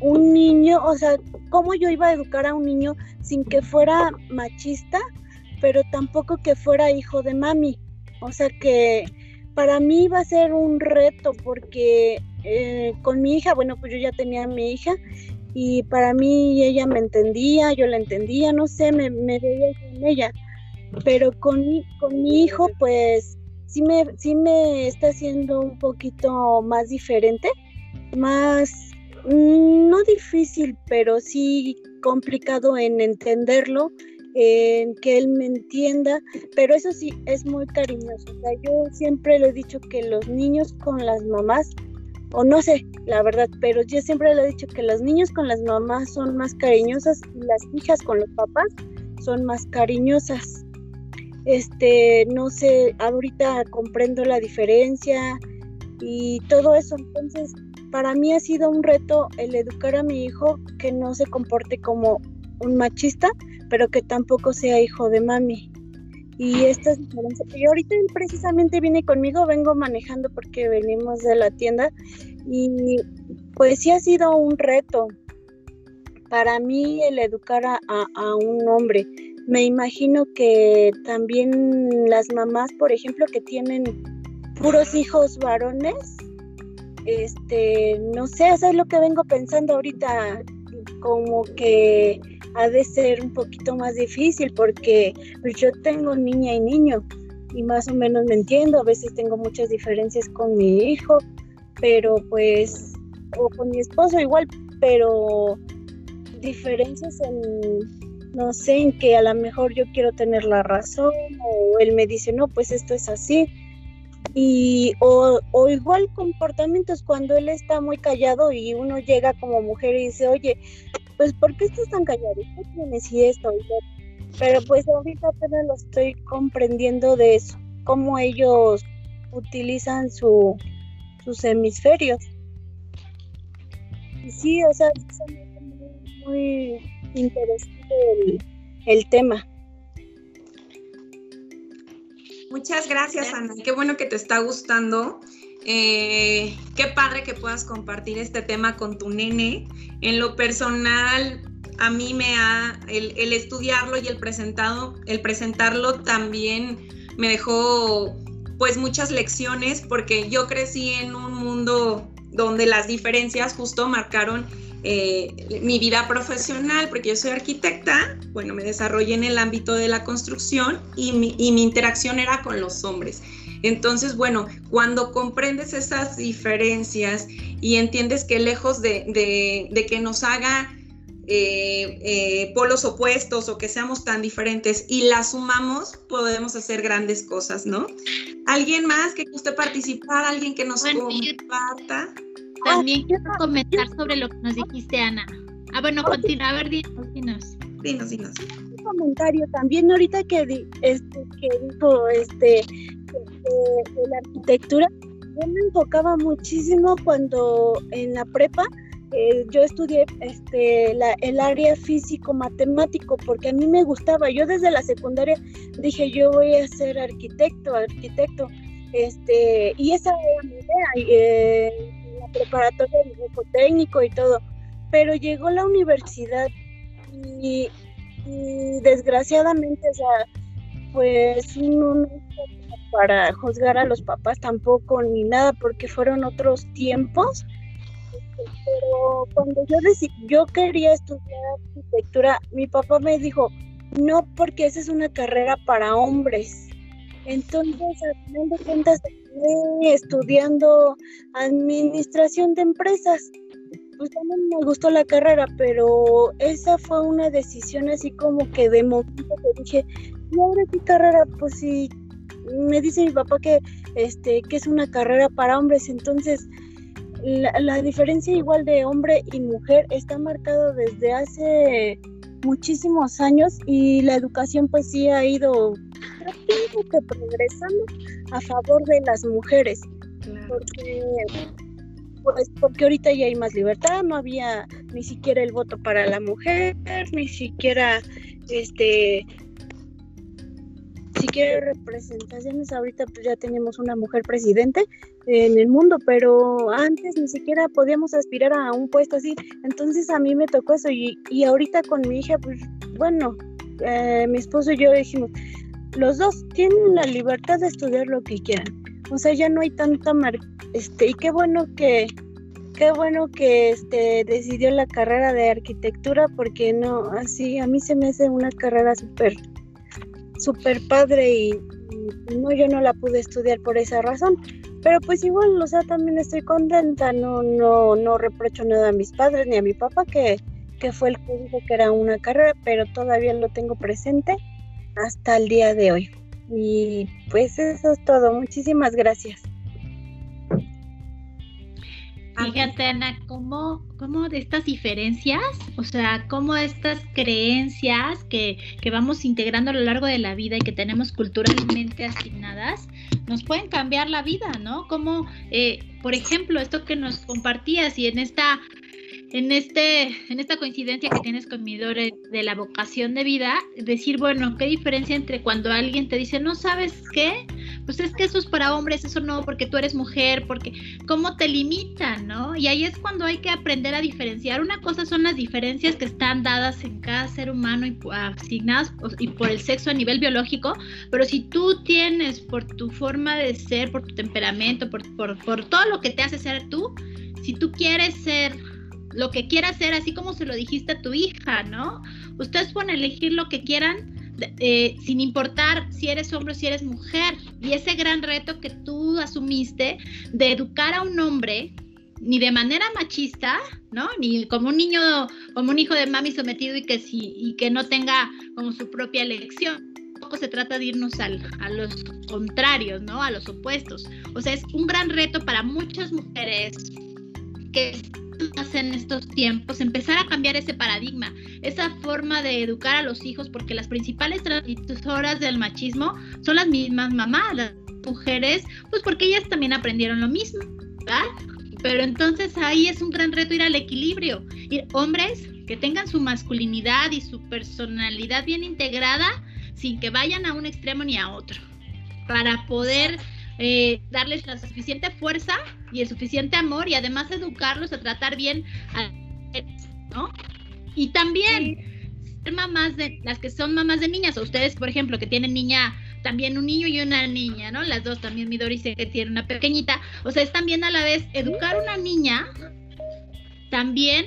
un niño, o sea, cómo yo iba a educar a un niño sin que fuera machista, pero tampoco que fuera hijo de mami. O sea que para mí iba a ser un reto porque eh, con mi hija, bueno, pues yo ya tenía a mi hija y para mí ella me entendía, yo la entendía, no sé, me, veía con ella. Pero con mi, con mi hijo, pues sí me, sí me está haciendo un poquito más diferente, más, mm, no difícil, pero sí complicado en entenderlo, en que él me entienda, pero eso sí, es muy cariñoso. Yo siempre le he dicho que los niños con las mamás, o no sé, la verdad, pero yo siempre le he dicho que los niños con las mamás son más cariñosas y las hijas con los papás son más cariñosas. Este, no sé, ahorita comprendo la diferencia y todo eso, entonces para mí ha sido un reto el educar a mi hijo que no se comporte como un machista, pero que tampoco sea hijo de mami. Y estas diferencias, y ahorita precisamente viene conmigo, vengo manejando porque venimos de la tienda y pues sí ha sido un reto para mí el educar a, a un hombre. Me imagino que también las mamás, por ejemplo, que tienen puros hijos varones, este, no sé, eso es lo que vengo pensando ahorita, como que ha de ser un poquito más difícil porque pues, yo tengo niña y niño y más o menos me entiendo, a veces tengo muchas diferencias con mi hijo, pero pues, o con mi esposo igual, pero diferencias en, no sé, en que a lo mejor yo quiero tener la razón o él me dice, no, pues esto es así y o, o, igual comportamientos cuando él está muy callado y uno llega como mujer y dice, oye, pues ¿por qué estás tan callado? ¿Qué tienes y esto? Pero pues ahorita apenas lo estoy comprendiendo de eso, cómo ellos utilizan su, sus hemisferios. Y sí, o sea, es muy, interesante el, el tema. Muchas gracias, Ana. Qué bueno que te está gustando. Eh, qué padre que puedas compartir este tema con tu nene. En lo personal, a mí me ha, el, el, estudiarlo y el, presentado, el presentarlo también me dejó pues muchas lecciones porque yo crecí en un mundo donde las diferencias justo marcaron eh, mi vida profesional, porque yo soy arquitecta, bueno, me desarrollé en el ámbito de la construcción y mi, interacción era con los hombres. Entonces, bueno, cuando comprendes esas diferencias y entiendes que lejos de, que nos haga eh, eh, polos opuestos o que seamos tan diferentes y las sumamos, podemos hacer grandes cosas, ¿no? ¿Alguien más que guste participar? ¿Alguien que nos comparta? También quiero comentar sobre lo que nos dijiste, Ana. Ah, bueno, continúa, a ver, dinos, dinos. Dinos, dinos. Un comentario también ahorita que, este, que dijo este, de, la arquitectura, yo me enfocaba muchísimo cuando en la prepa eh, yo estudié este, la, el área físico-matemático porque a mí me gustaba. Yo desde la secundaria dije, yo voy a ser arquitecto, arquitecto. Este, y esa era mi idea. Eh, preparatoria, dibujo técnico y todo, pero llegó la universidad y, desgraciadamente, o sea, pues no para juzgar a los papás tampoco ni nada, porque fueron otros tiempos. Pero cuando yo decidí, yo quería estudiar arquitectura, mi papá me dijo, no, porque esa es una carrera para hombres. Entonces, al final de cuentas, estudiando administración de empresas. Pues también me gustó la carrera, pero esa fue una decisión así como que de momento que dije, ¿y ahora qué carrera? Pues sí, me dice mi papá que, este, que es una carrera para hombres, entonces la, la diferencia igual de hombre y mujer está marcado desde hace muchísimos años y la educación pues sí ha ido que progresando a favor de las mujeres. Porque, pues, porque ahorita ya hay más libertad, no había ni siquiera el voto para la mujer, ni siquiera este siquiera representaciones, ahorita pues ya tenemos una mujer presidente en el mundo, pero antes ni siquiera podíamos aspirar a un puesto así, entonces a mí me tocó eso y, y ahorita con mi hija, pues bueno, eh, mi esposo y yo dijimos, los dos tienen la libertad de estudiar lo que quieran. O sea, ya no hay tanta mar este y qué bueno que qué bueno que este decidió la carrera de arquitectura porque no así a mí se me hace una carrera súper súper padre y, no yo no la pude estudiar por esa razón pero pues igual, o sea, también estoy contenta, no, no, no reprocho nada a mis padres ni a mi papá que, que fue el que dijo que era una carrera, pero todavía lo tengo presente hasta el día de hoy. Y pues eso es todo, muchísimas gracias. Fíjate, Ana, ¿cómo, cómo de estas diferencias, o sea, cómo estas creencias que, que, vamos integrando a lo largo de la vida y que tenemos culturalmente asignadas, nos pueden cambiar la vida, ¿no? Como, eh, por ejemplo, esto que nos compartías y en esta en, este, en esta coincidencia que tienes con mi Dore de la vocación de vida, decir, bueno, ¿qué diferencia entre cuando alguien te dice, no sabes qué? Pues es que eso es para hombres, eso no, porque tú eres mujer, porque cómo te limitan, ¿no? Y ahí es cuando hay que aprender a diferenciar. Una cosa son las diferencias que están dadas en cada ser humano y asignadas y por el sexo a nivel biológico, pero si tú tienes por tu forma de ser, por tu temperamento, por, por, por todo lo que te hace ser tú, si tú quieres ser lo que quiera hacer, así como se lo dijiste a tu hija, ¿no? Ustedes pueden elegir lo que quieran eh, sin importar si eres hombre o si eres mujer. Y ese gran reto que tú asumiste de educar a un hombre, ni de manera machista, ¿no? Ni como un niño, como un hijo de mami sometido y que, si, y que no tenga como su propia elección. Tampoco se trata de irnos al, a los contrarios, ¿no? A los opuestos. O sea, es un gran reto para muchas mujeres que en estos tiempos, empezar a cambiar ese paradigma, esa forma de educar a los hijos, porque las principales transmisoras del machismo son las mismas mamás, las mujeres, pues porque ellas también aprendieron lo mismo, ¿verdad? Pero entonces ahí es un gran reto ir al equilibrio, ir hombres que tengan su masculinidad y su personalidad bien integrada sin que vayan a un extremo ni a otro, para poder eh, darles la suficiente fuerza y el suficiente amor y además educarlos a tratar bien a ¿no? Y también ser mamás de las que son mamás de niñas, o ustedes, por ejemplo, que tienen niña, también un niño y una niña, ¿no? Las dos también, mi Doris que tiene una pequeñita, o sea, es también a la vez educar una niña, también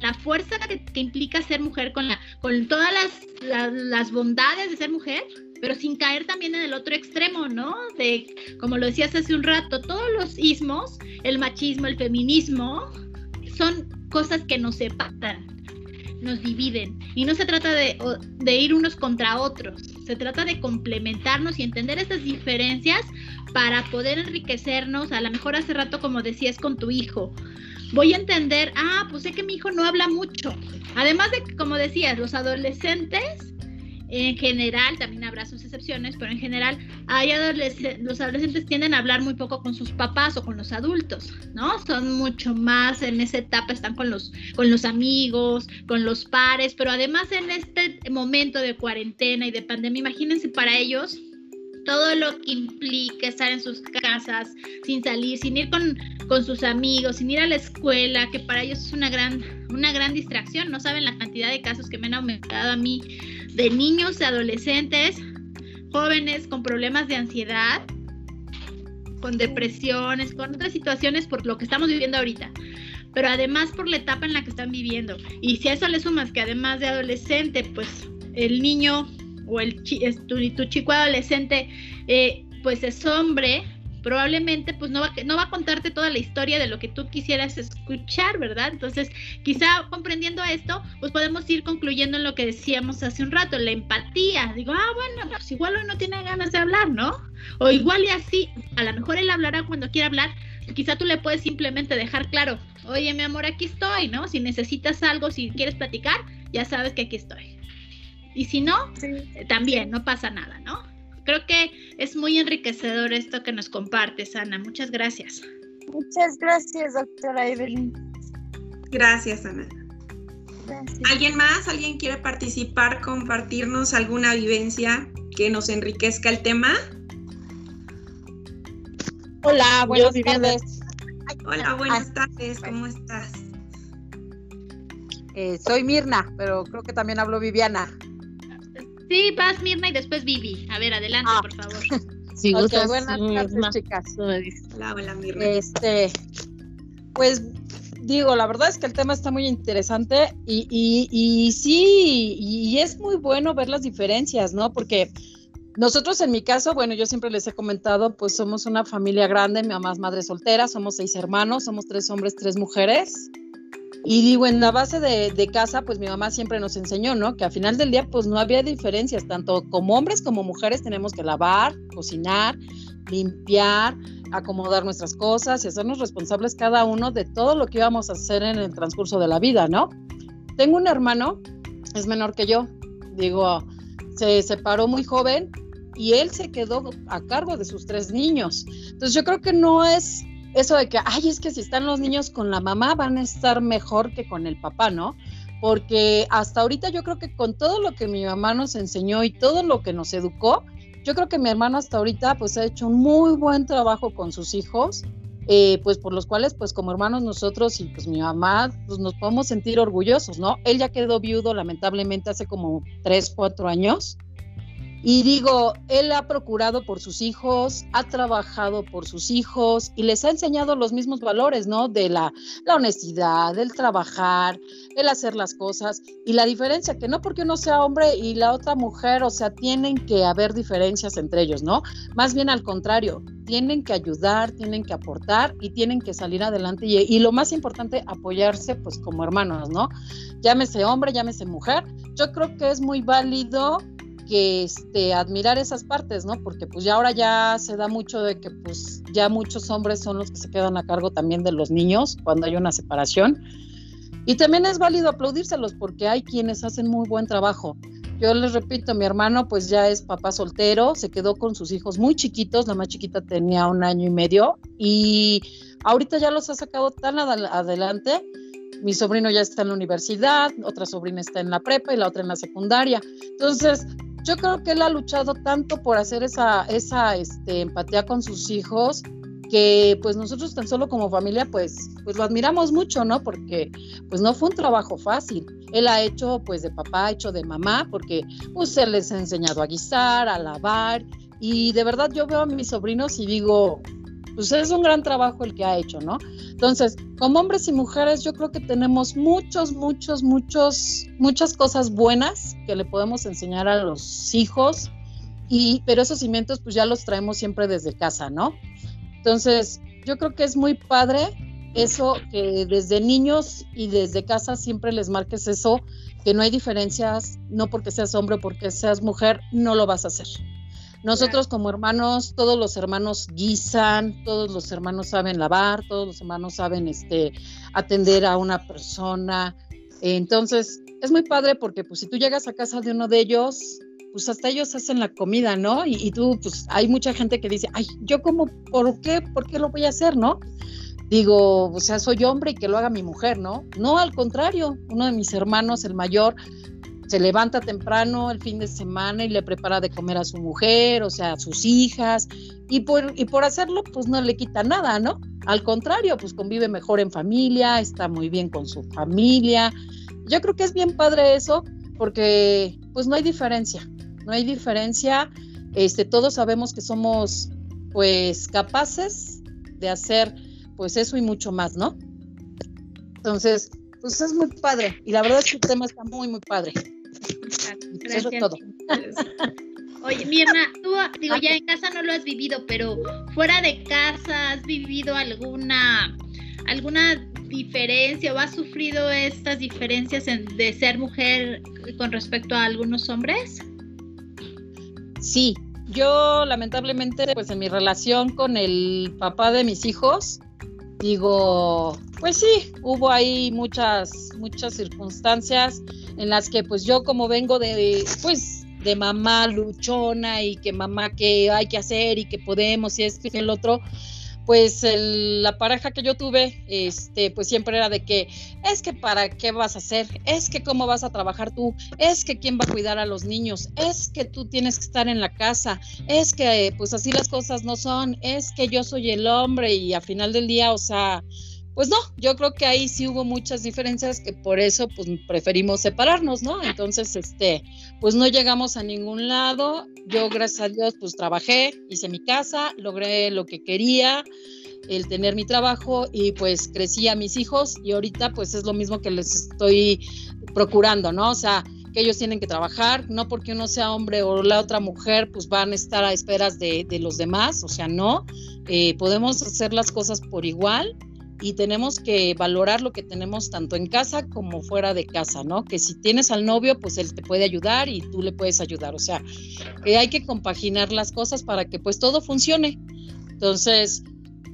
la fuerza que, implica ser mujer con la con todas las, las bondades de ser mujer pero sin caer también en el otro extremo, ¿no? De, como lo decías hace un rato, todos los ismos, el machismo, el feminismo, son cosas que nos separan, nos dividen. Y no se trata de, de ir unos contra otros, se trata de complementarnos y entender estas diferencias para poder enriquecernos, a lo mejor hace rato como decías con tu hijo. Voy a entender, ah, pues sé que mi hijo no habla mucho. Además de, como decías, los adolescentes en general, también habrá sus excepciones, pero en general hay los adolescentes tienden a hablar muy poco con sus papás o con los adultos, ¿no? Son mucho más en esa etapa, están con los, con los amigos, con los pares, pero además en este momento de cuarentena y de pandemia, imagínense para ellos todo lo que implica estar en sus casas, sin salir, sin ir con, con, sus amigos, sin ir a la escuela, que para ellos es una gran, una gran distracción. No saben la cantidad de casos que me han aumentado a mí de niños, adolescentes, jóvenes con problemas de ansiedad, con depresiones, con otras situaciones por lo que estamos viviendo ahorita, pero además por la etapa en la que están viviendo. Y si a eso le sumas que además de adolescente, pues el niño o el tu, tu chico adolescente, eh, pues es hombre, probablemente pues no va, no va a contarte toda la historia de lo que tú quisieras escuchar, ¿verdad? Entonces, quizá comprendiendo esto, pues podemos ir concluyendo en lo que decíamos hace un rato, la empatía. Digo, ah, bueno, pues igual hoy no tiene ganas de hablar, ¿no? O igual y así, a lo mejor él hablará cuando quiera hablar, quizá tú le puedes simplemente dejar claro, oye, mi amor, aquí estoy, ¿no? Si necesitas algo, si quieres platicar, ya sabes que aquí estoy. Y si no, también, no pasa nada, ¿no? creo que es muy enriquecedor esto que nos compartes, Ana. Muchas gracias. Muchas gracias, doctora Evelyn. Gracias, Ana. ¿Alguien más? ¿Alguien quiere participar, compartirnos alguna vivencia que nos enriquezca el tema? Hola, buenas tardes. Hola, buenas tardes, ¿cómo estás? Eh, soy Mirna, pero creo que también hablo Viviana. Sí, vas Mirna y después Vivi. A ver, adelante, ah. por favor. Sí, okay, buenas tardes, chicas. Hola, hola, Mirna. Este, pues digo, la verdad es que el tema está muy interesante y, y, y sí, y es muy bueno ver las diferencias, ¿no? Porque nosotros en mi caso, bueno, yo siempre les he comentado, pues somos una familia grande, mi mamá es madre soltera, somos seis hermanos, somos tres hombres, tres mujeres. Y digo, en la base de, casa, pues mi mamá siempre nos enseñó, ¿no? Que al final del día, pues no había diferencias, tanto como hombres como mujeres tenemos que lavar, cocinar, limpiar, acomodar nuestras cosas y hacernos responsables cada uno de todo lo que íbamos a hacer en el transcurso de la vida, ¿no? Tengo un hermano, es menor que yo, digo, se separó muy joven y él se quedó a cargo de sus tres niños. Entonces yo creo que no es eso de que, ay, es que si están los niños con la mamá van a estar mejor que con el papá, ¿no? Porque hasta ahorita yo creo que con todo lo que mi mamá nos enseñó y todo lo que nos educó, yo creo que mi hermano hasta ahorita pues ha hecho un muy buen trabajo con sus hijos, eh, pues por los cuales pues como hermanos nosotros y pues mi mamá pues nos podemos sentir orgullosos, ¿no? Él ya quedó viudo lamentablemente hace como tres, cuatro años y digo, él ha procurado por sus hijos, ha trabajado por sus hijos y les ha enseñado los mismos valores, ¿no? De la, la honestidad, el trabajar, el hacer las cosas. Y la diferencia, que no porque uno sea hombre y la otra mujer, o sea, tienen que haber diferencias entre ellos, ¿no? Más bien al contrario, tienen que ayudar, tienen que aportar y tienen que salir adelante. Y, y lo más importante, apoyarse pues como hermanos, ¿no? Llámese hombre, llámese mujer. Yo creo que es muy válido que este, admirar esas partes, ¿no? Porque pues ya ahora ya se da mucho de que pues ya muchos hombres son los que se quedan a cargo también de los niños cuando hay una separación. Y también es válido aplaudírselos porque hay quienes hacen muy buen trabajo. Yo les repito, mi hermano pues ya es papá soltero, se quedó con sus hijos muy chiquitos, la más chiquita tenía un año y medio y ahorita ya los ha sacado tan adelante. Mi sobrino ya está en la universidad, otra sobrina está en la prepa y la otra en la secundaria. Entonces, yo creo que él ha luchado tanto por hacer esa, esa este, empatía con sus hijos que pues nosotros tan solo como familia pues, pues lo admiramos mucho, ¿no? Porque pues no fue un trabajo fácil. Él ha hecho pues de papá, ha hecho de mamá, porque pues él les ha enseñado a guisar, a lavar y de verdad yo veo a mis sobrinos y digo, pues es un gran trabajo el que ha hecho, ¿no? Entonces, como hombres y mujeres, yo creo que tenemos muchos, muchos, muchos, muchas cosas buenas que le podemos enseñar a los hijos, y, pero esos cimientos pues ya los traemos siempre desde casa, ¿no? Entonces, yo creo que es muy padre eso que desde niños y desde casa siempre les marques eso, que no hay diferencias, no porque seas hombre o porque seas mujer, no lo vas a hacer. Nosotros como hermanos, todos los hermanos guisan, todos los hermanos saben lavar, todos los hermanos saben este, atender a una persona. Entonces, es muy padre porque pues si tú llegas a casa de uno de ellos, pues hasta ellos hacen la comida, ¿no? Y, y tú, pues hay mucha gente que dice, ay, yo como, ¿por qué? ¿Por qué lo voy a hacer, no? Digo, o sea, soy hombre y que lo haga mi mujer, ¿no? No, al contrario, uno de mis hermanos, el mayor, se levanta temprano el fin de semana y le prepara de comer a su mujer, o sea, a sus hijas, y por, y por hacerlo, pues no le quita nada, ¿no? Al contrario, pues convive mejor en familia, está muy bien con su familia. Yo creo que es bien padre eso, porque pues no hay diferencia, no hay diferencia, este, todos sabemos que somos pues capaces de hacer pues eso y mucho más, ¿no? Entonces, pues es muy padre, y la verdad es que el tema está muy, muy padre. Gracias. todo. Oye, Mirna, tú, digo, ya en casa no lo has vivido, pero fuera de casa, ¿has vivido alguna, alguna diferencia o has sufrido estas diferencias de ser mujer con respecto a algunos hombres? Sí, yo lamentablemente, pues en mi relación con el papá de mis hijos, digo, pues sí, hubo ahí muchas, muchas circunstancias en las que pues yo como vengo de, pues, de mamá luchona y que mamá que hay que hacer y que podemos y esto y el otro, pues la pareja que yo tuve, este, pues siempre era de que, es que para qué vas a hacer, es que cómo vas a trabajar tú, es que quién va a cuidar a los niños, es que tú tienes que estar en la casa, es que pues así las cosas no son, es que yo soy el hombre y a final del día, o sea, pues no, yo creo que ahí sí hubo muchas diferencias que por eso pues preferimos separarnos, ¿no? Entonces, este, pues no llegamos a ningún lado. Yo, gracias a Dios, pues trabajé, hice mi casa, logré lo que quería, el tener mi trabajo y pues crecí a mis hijos y ahorita pues es lo mismo que les estoy procurando, ¿no? O sea, que ellos tienen que trabajar, no porque uno sea hombre o la otra mujer, pues van a estar a esperas de, los demás, o sea, no, eh, podemos hacer las cosas por igual y tenemos que valorar lo que tenemos tanto en casa como fuera de casa, ¿no? Que si tienes al novio, pues él te puede ayudar y tú le puedes ayudar, o sea, que hay que compaginar las cosas para que pues todo funcione. Entonces,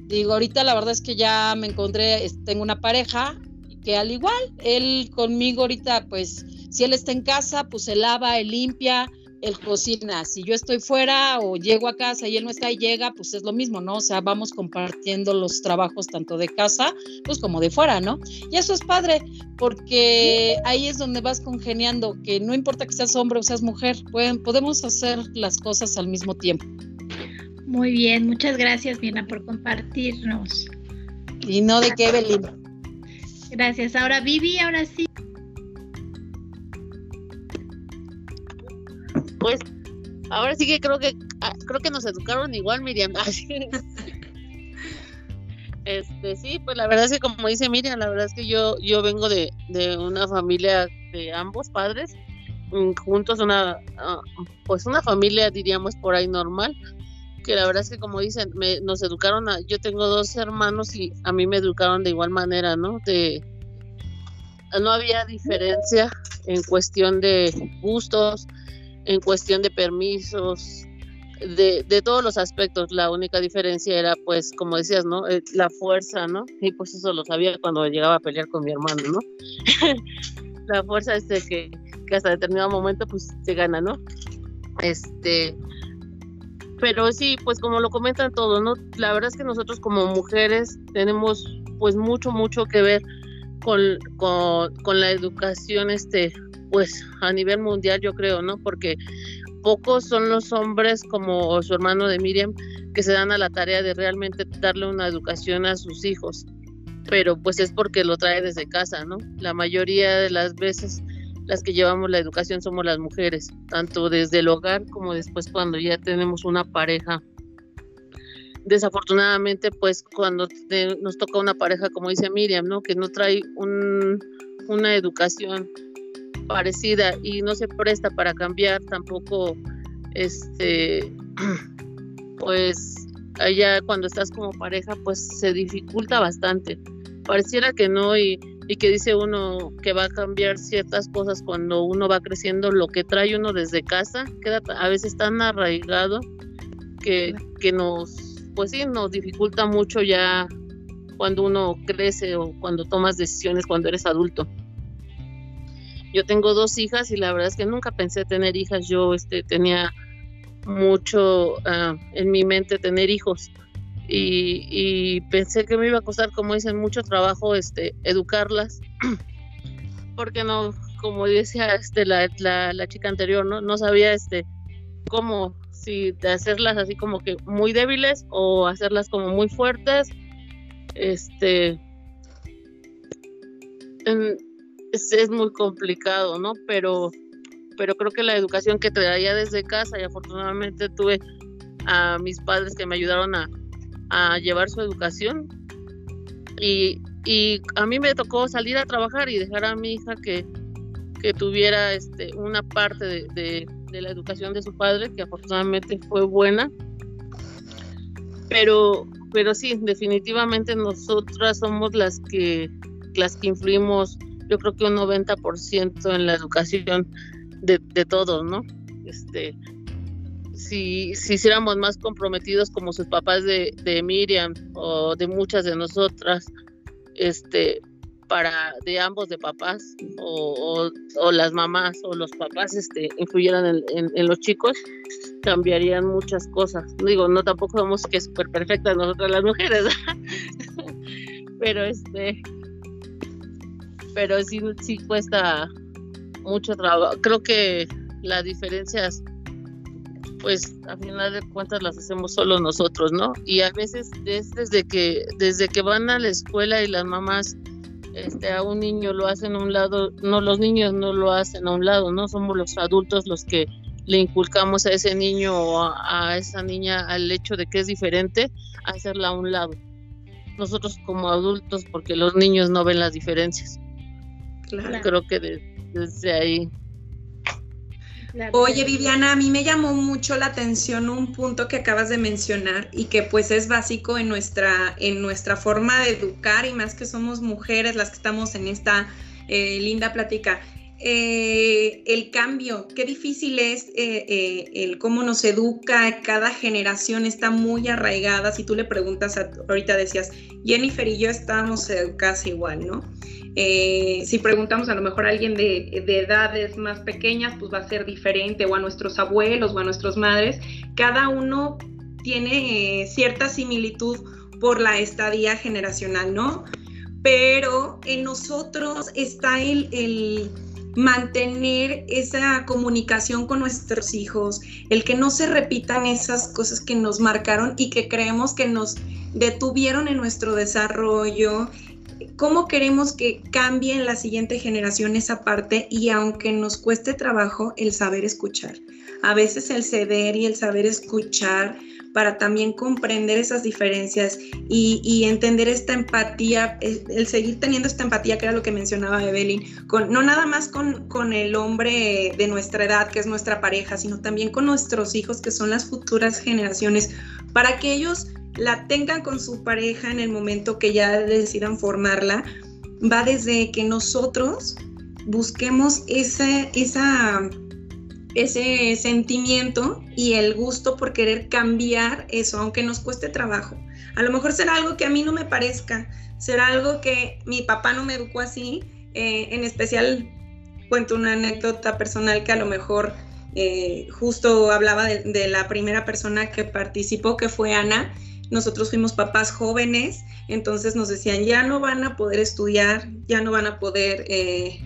digo, ahorita la verdad es que ya me encontré, tengo una pareja que al igual, él conmigo ahorita pues si él está en casa, pues se lava, él limpia, él cocina. Si yo estoy fuera o llego a casa y él no está y llega, pues es lo mismo, ¿no? O sea, vamos compartiendo los trabajos tanto de casa, pues como de fuera, ¿no? Y eso es padre, porque ahí es donde vas congeniando, que no importa que seas hombre o seas mujer, pueden, podemos hacer las cosas al mismo tiempo. Muy bien, muchas gracias, Viena, por compartirnos. Y no de qué, Evelyn. Gracias. Ahora, Vivi, ahora sí. Pues ahora sí que creo que ah, creo que nos educaron igual, Miriam. este sí, pues la verdad es que como dice Miriam, la verdad es que yo yo vengo de, de una familia de ambos padres mm, juntos una ah, pues una familia diríamos por ahí normal que la verdad es que como dicen me, nos educaron a, yo tengo dos hermanos y a mí me educaron de igual manera no de no había diferencia en cuestión de gustos en cuestión de permisos, de, de, todos los aspectos. La única diferencia era, pues, como decías, ¿no? Eh, la fuerza, ¿no? Y pues eso lo sabía cuando llegaba a pelear con mi hermano, ¿no? la fuerza es de que, que, hasta determinado momento, pues, se gana, ¿no? Este, pero sí, pues como lo comentan todos, ¿no? La verdad es que nosotros como mujeres tenemos, pues, mucho, mucho que ver con, con, con la educación, este, pues a nivel mundial yo creo, ¿no? Porque pocos son los hombres como su hermano de Miriam que se dan a la tarea de realmente darle una educación a sus hijos, pero pues es porque lo trae desde casa, ¿no? La mayoría de las veces las que llevamos la educación somos las mujeres, tanto desde el hogar como después cuando ya tenemos una pareja. Desafortunadamente, pues cuando nos toca una pareja, como dice Miriam, ¿no? Que no trae un, una educación parecida y no se presta para cambiar tampoco este pues allá cuando estás como pareja pues se dificulta bastante. Pareciera que no y, y, que dice uno que va a cambiar ciertas cosas cuando uno va creciendo lo que trae uno desde casa queda a veces tan arraigado que, que nos pues sí nos dificulta mucho ya cuando uno crece o cuando tomas decisiones cuando eres adulto yo tengo dos hijas y la verdad es que nunca pensé tener hijas. Yo este, tenía mucho ah, en mi mente tener hijos y, pensé que me iba a costar, como dicen, mucho trabajo este, educarlas. Porque no, como decía este, la, la, chica anterior, ¿no? no sabía este, cómo, si hacerlas así como que muy débiles o hacerlas como muy fuertes. Este, es, muy complicado, ¿no? Pero, pero creo que la educación que traía desde casa y afortunadamente tuve a mis padres que me ayudaron a, llevar su educación y, a mí me tocó salir a trabajar y dejar a mi hija que, que tuviera este, una parte de, de, la educación de su padre, que afortunadamente fue buena. Pero, pero sí, definitivamente nosotras somos las que, las que influimos yo creo que un 90% en la educación de, de todos, ¿no? Este, si, si hiciéramos más comprometidos como sus papás de, Miriam o de muchas de nosotras, este, para de ambos de papás o, o, las mamás o los papás este, influyeran en, en, los chicos, cambiarían muchas cosas. Digo, no tampoco somos que súper perfectas nosotras las mujeres, pero este, pero sí, sí cuesta mucho trabajo. Creo que las diferencias, pues a final de cuentas las hacemos solo nosotros, ¿no? Y a veces es desde que, desde que van a la escuela y las mamás este, a un niño lo hacen a un lado, no, los niños no lo hacen a un lado, ¿no? Somos los adultos los que le inculcamos a ese niño o a, a esa niña al hecho de que es diferente, hacerla a un lado. Nosotros como adultos, porque los niños no ven las diferencias. Creo que desde ahí. Oye, Viviana, a mí me llamó mucho la atención un punto que acabas de mencionar y que pues es básico en nuestra, en nuestra forma de educar y más que somos mujeres las que estamos en esta eh, linda plática. Eh, el cambio, qué difícil es eh, el cómo nos educa, cada generación está muy arraigada. Si tú le preguntas, ahorita decías, Jennifer y yo estábamos educadas igual, ¿no? Eh, si preguntamos a lo mejor a alguien de, edades más pequeñas, pues va a ser diferente, o a nuestros abuelos o a nuestras madres. Cada uno tiene eh, cierta similitud por la estadía generacional, ¿no? Pero en nosotros está el, el mantener esa comunicación con nuestros hijos, el que no se repitan esas cosas que nos marcaron y que creemos que nos detuvieron en nuestro desarrollo, cómo queremos que cambie en la siguiente generación esa parte y aunque nos cueste trabajo el saber escuchar. A veces el ceder y el saber escuchar para también comprender esas diferencias y, entender esta empatía, el, seguir teniendo esta empatía que era lo que mencionaba Evelyn, con, no nada más con, con el hombre de nuestra edad, que es nuestra pareja, sino también con nuestros hijos, que son las futuras generaciones, para que ellos la tengan con su pareja en el momento que ya decidan formarla, va desde que nosotros busquemos ese, ese sentimiento y el gusto por querer cambiar eso, aunque nos cueste trabajo. A lo mejor será algo que a mí no me parezca, será algo que mi papá no me educó así, eh, en especial cuento una anécdota personal que a lo mejor eh, justo hablaba de, la primera persona que participó, que fue Ana, nosotros fuimos papás jóvenes, entonces nos decían, ya no van a poder estudiar, ya no van a poder eh,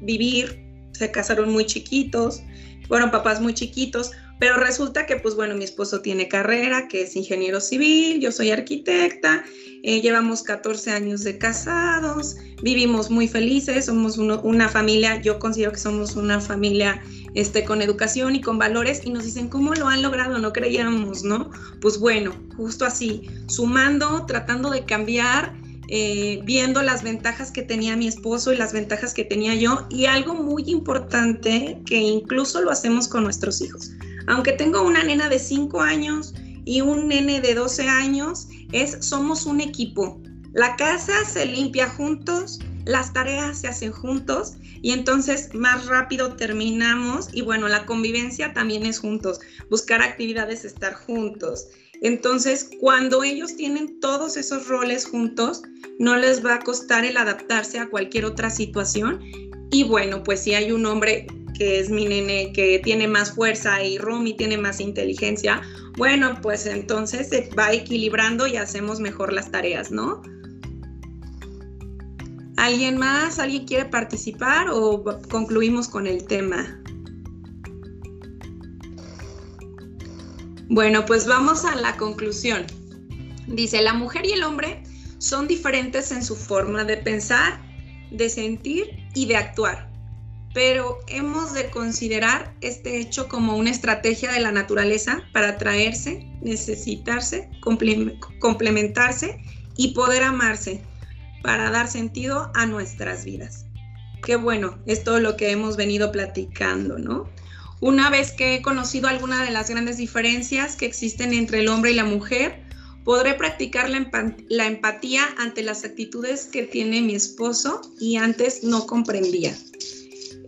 vivir, se casaron muy chiquitos, fueron papás muy chiquitos, pero resulta que, pues bueno, mi esposo tiene carrera, que es ingeniero civil, yo soy arquitecta, eh, llevamos 14 años de casados, vivimos muy felices, somos una familia, yo considero que somos una familia este, con educación y con valores y nos dicen, ¿cómo lo han logrado? No creíamos, ¿no? Pues bueno, justo así, sumando, tratando de cambiar. Eh, viendo las ventajas que tenía mi esposo y las ventajas que tenía yo y algo muy importante que incluso lo hacemos con nuestros hijos. Aunque tengo una nena de 5 años y un nene de 12 años, es somos un equipo. La casa se limpia juntos, las tareas se hacen juntos y entonces más rápido terminamos y bueno, la convivencia también es juntos, buscar actividades, estar juntos. Entonces, cuando ellos tienen todos esos roles juntos, no les va a costar el adaptarse a cualquier otra situación. Y bueno, pues si hay un hombre que es mi nene que tiene más fuerza y Romy tiene más inteligencia, bueno, pues entonces se va equilibrando y hacemos mejor las tareas, ¿no? ¿Alguien más? ¿Alguien quiere participar o concluimos con el tema? Bueno, pues vamos a la conclusión. Dice, la mujer y el hombre son diferentes en su forma de pensar, de sentir y de actuar, pero hemos de considerar este hecho como una estrategia de la naturaleza para atraerse, necesitarse, complementarse y poder amarse para dar sentido a nuestras vidas. Qué bueno, es todo lo que hemos venido platicando, ¿no? Una vez que he conocido alguna de las grandes diferencias que existen entre el hombre y la mujer, podré practicar la, la, empatía ante las actitudes que tiene mi esposo y antes no comprendía.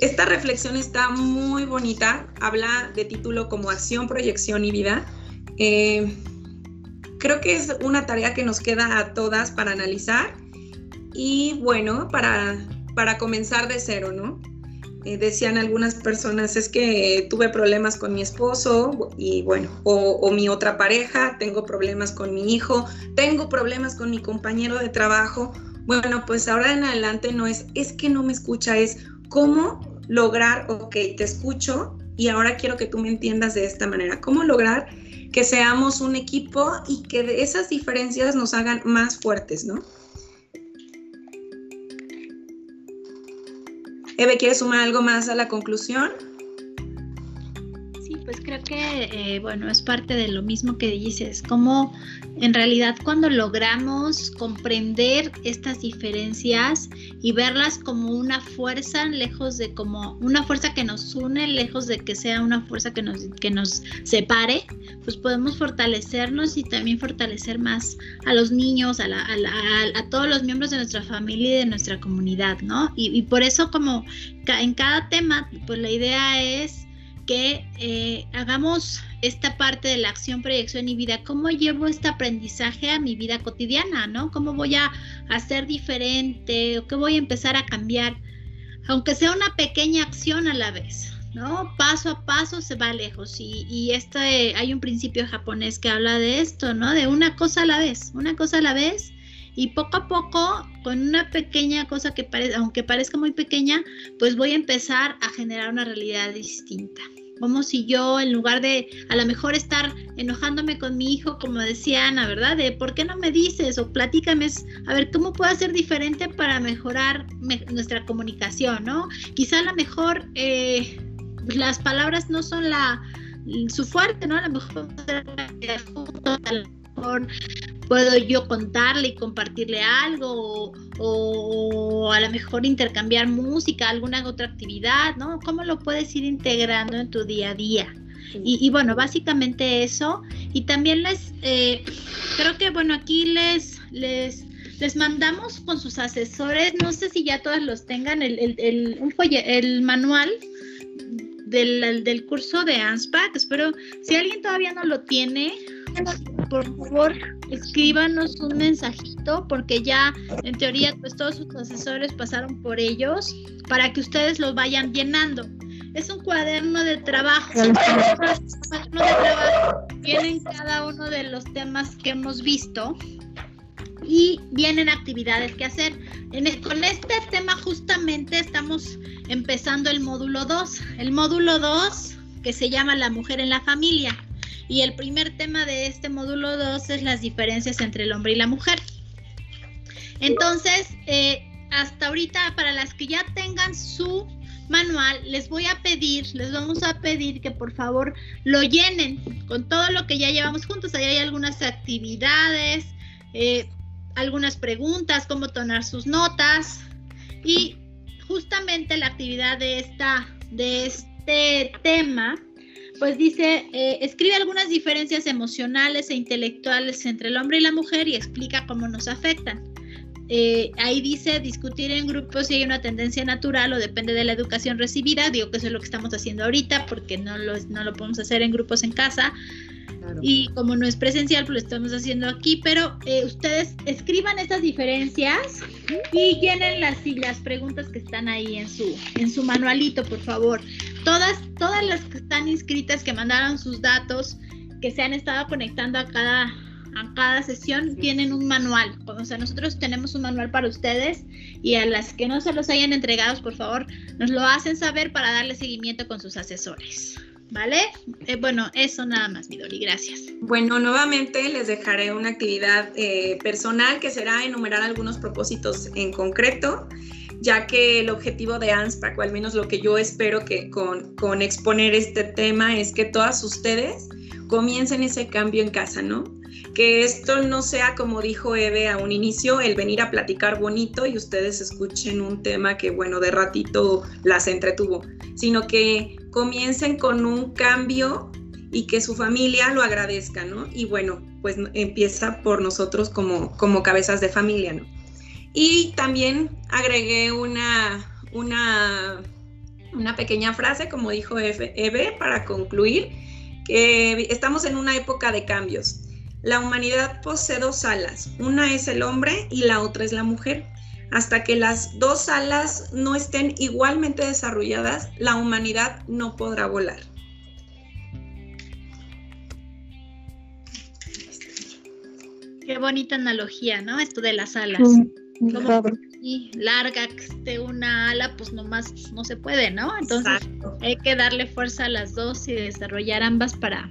Esta reflexión está muy bonita, habla de título como acción, proyección y vida. Eh, creo que es una tarea que nos queda a todas para analizar y bueno, para, para comenzar de cero, ¿no? Eh, decían algunas personas, es que tuve problemas con mi esposo y bueno, o, mi otra pareja, tengo problemas con mi hijo, tengo problemas con mi compañero de trabajo. Bueno, pues ahora en adelante no es, es que no me escucha, es cómo lograr, ok, te escucho y ahora quiero que tú me entiendas de esta manera, cómo lograr que seamos un equipo y que esas diferencias nos hagan más fuertes, ¿no? Eve, ¿quieres sumar algo más a la conclusión? Creo que, eh, bueno, es parte de lo mismo que dices, como en realidad cuando logramos comprender estas diferencias y verlas como una fuerza, lejos de como una fuerza que nos une, lejos de que sea una fuerza que nos, que nos separe, pues podemos fortalecernos y también fortalecer más a los niños, a, a, todos los miembros de nuestra familia y de nuestra comunidad, ¿no? Y, y por eso como en cada tema, pues la idea es que eh, hagamos esta parte de la acción, proyección y vida. ¿Cómo llevo este aprendizaje a mi vida cotidiana, no? ¿Cómo voy a hacer diferente qué voy a empezar a cambiar? Aunque sea una pequeña acción a la vez, ¿no? Paso a paso se va lejos y, y este, hay un principio japonés que habla de esto, ¿no? De una cosa a la vez, una cosa a la vez y poco a poco, con una pequeña cosa que parece, aunque parezca muy pequeña, pues voy a empezar a generar una realidad distinta. Como si yo, en lugar de a lo mejor estar enojándome con mi hijo, como decía Ana, ¿verdad? De por qué no me dices o platícame, a ver cómo puedo hacer diferente para mejorar nuestra comunicación, ¿no? Quizá a lo mejor eh, las palabras no son la su fuerte, ¿no? A lo mejor puedo yo contarle y compartirle algo o, a lo mejor intercambiar música, alguna otra actividad, ¿no? ¿Cómo lo puedes ir integrando en tu día a día? Y, bueno, básicamente eso. Y también les, eh, creo que bueno, aquí les, les, les mandamos con sus asesores, no sé si ya todos los tengan, el, el, el, un el manual del, del curso de ANSPAC. Espero, si alguien todavía no lo tiene, por favor, escríbanos un mensajito porque ya en teoría pues todos sus asesores pasaron por ellos para que ustedes lo vayan llenando. Es un cuaderno de trabajo. cuaderno de trabajo vienen cada uno de los temas que hemos visto y vienen actividades que hacer. con este tema justamente estamos empezando el módulo 2. El módulo 2 que se llama La mujer en la familia. Y el primer tema de este módulo 2 es las diferencias entre el hombre y la mujer. Entonces, eh, hasta ahorita, para las que ya tengan su manual, les voy a pedir, les vamos a pedir que por favor lo llenen con todo lo que ya llevamos juntos. Ahí hay algunas actividades, eh, algunas preguntas, cómo tonar sus notas y justamente la actividad de esta de este tema pues dice, eh, escribe algunas diferencias emocionales e intelectuales entre el hombre y la mujer y explica cómo nos afectan. Eh, ahí dice discutir en grupos si hay una tendencia natural o depende de la educación recibida. Digo que eso es lo que estamos haciendo ahorita porque no lo, no lo podemos hacer en grupos en casa. Y como no es presencial, pues lo estamos haciendo aquí, pero eh, ustedes escriban estas diferencias y llenen las, las preguntas que están ahí en su, en su manualito, por favor. Todas, todas las que están inscritas, que mandaron sus datos, que se han estado conectando a cada, a cada sesión, tienen un manual. O sea, nosotros tenemos un manual para ustedes y a las que no se los hayan entregado, por favor, nos lo hacen saber para darle seguimiento con sus asesores. ¿Vale? Eh, bueno, eso nada más, Midori, gracias. Bueno, nuevamente les dejaré una actividad eh, personal que será enumerar algunos propósitos en concreto, ya que el objetivo de ANSPAC, o al menos lo que yo espero que con, con exponer este tema, es que todas ustedes comiencen ese cambio en casa, ¿no? que esto no sea como dijo Eve a un inicio, el venir a platicar bonito y ustedes escuchen un tema que bueno, de ratito las entretuvo, sino que comiencen con un cambio y que su familia lo agradezca, ¿no? Y bueno, pues empieza por nosotros como, como cabezas de familia, ¿no? Y también agregué una, una, una pequeña frase, como dijo Eve, para concluir, que estamos en una época de cambios. La humanidad posee dos alas, una es el hombre y la otra es la mujer. Hasta que las dos alas no estén igualmente desarrolladas, la humanidad no podrá volar. Qué bonita analogía, ¿no? Esto de las alas. y larga que esté una ala, pues nomás no se puede, ¿no? Entonces hay que darle fuerza a las dos y desarrollar ambas para,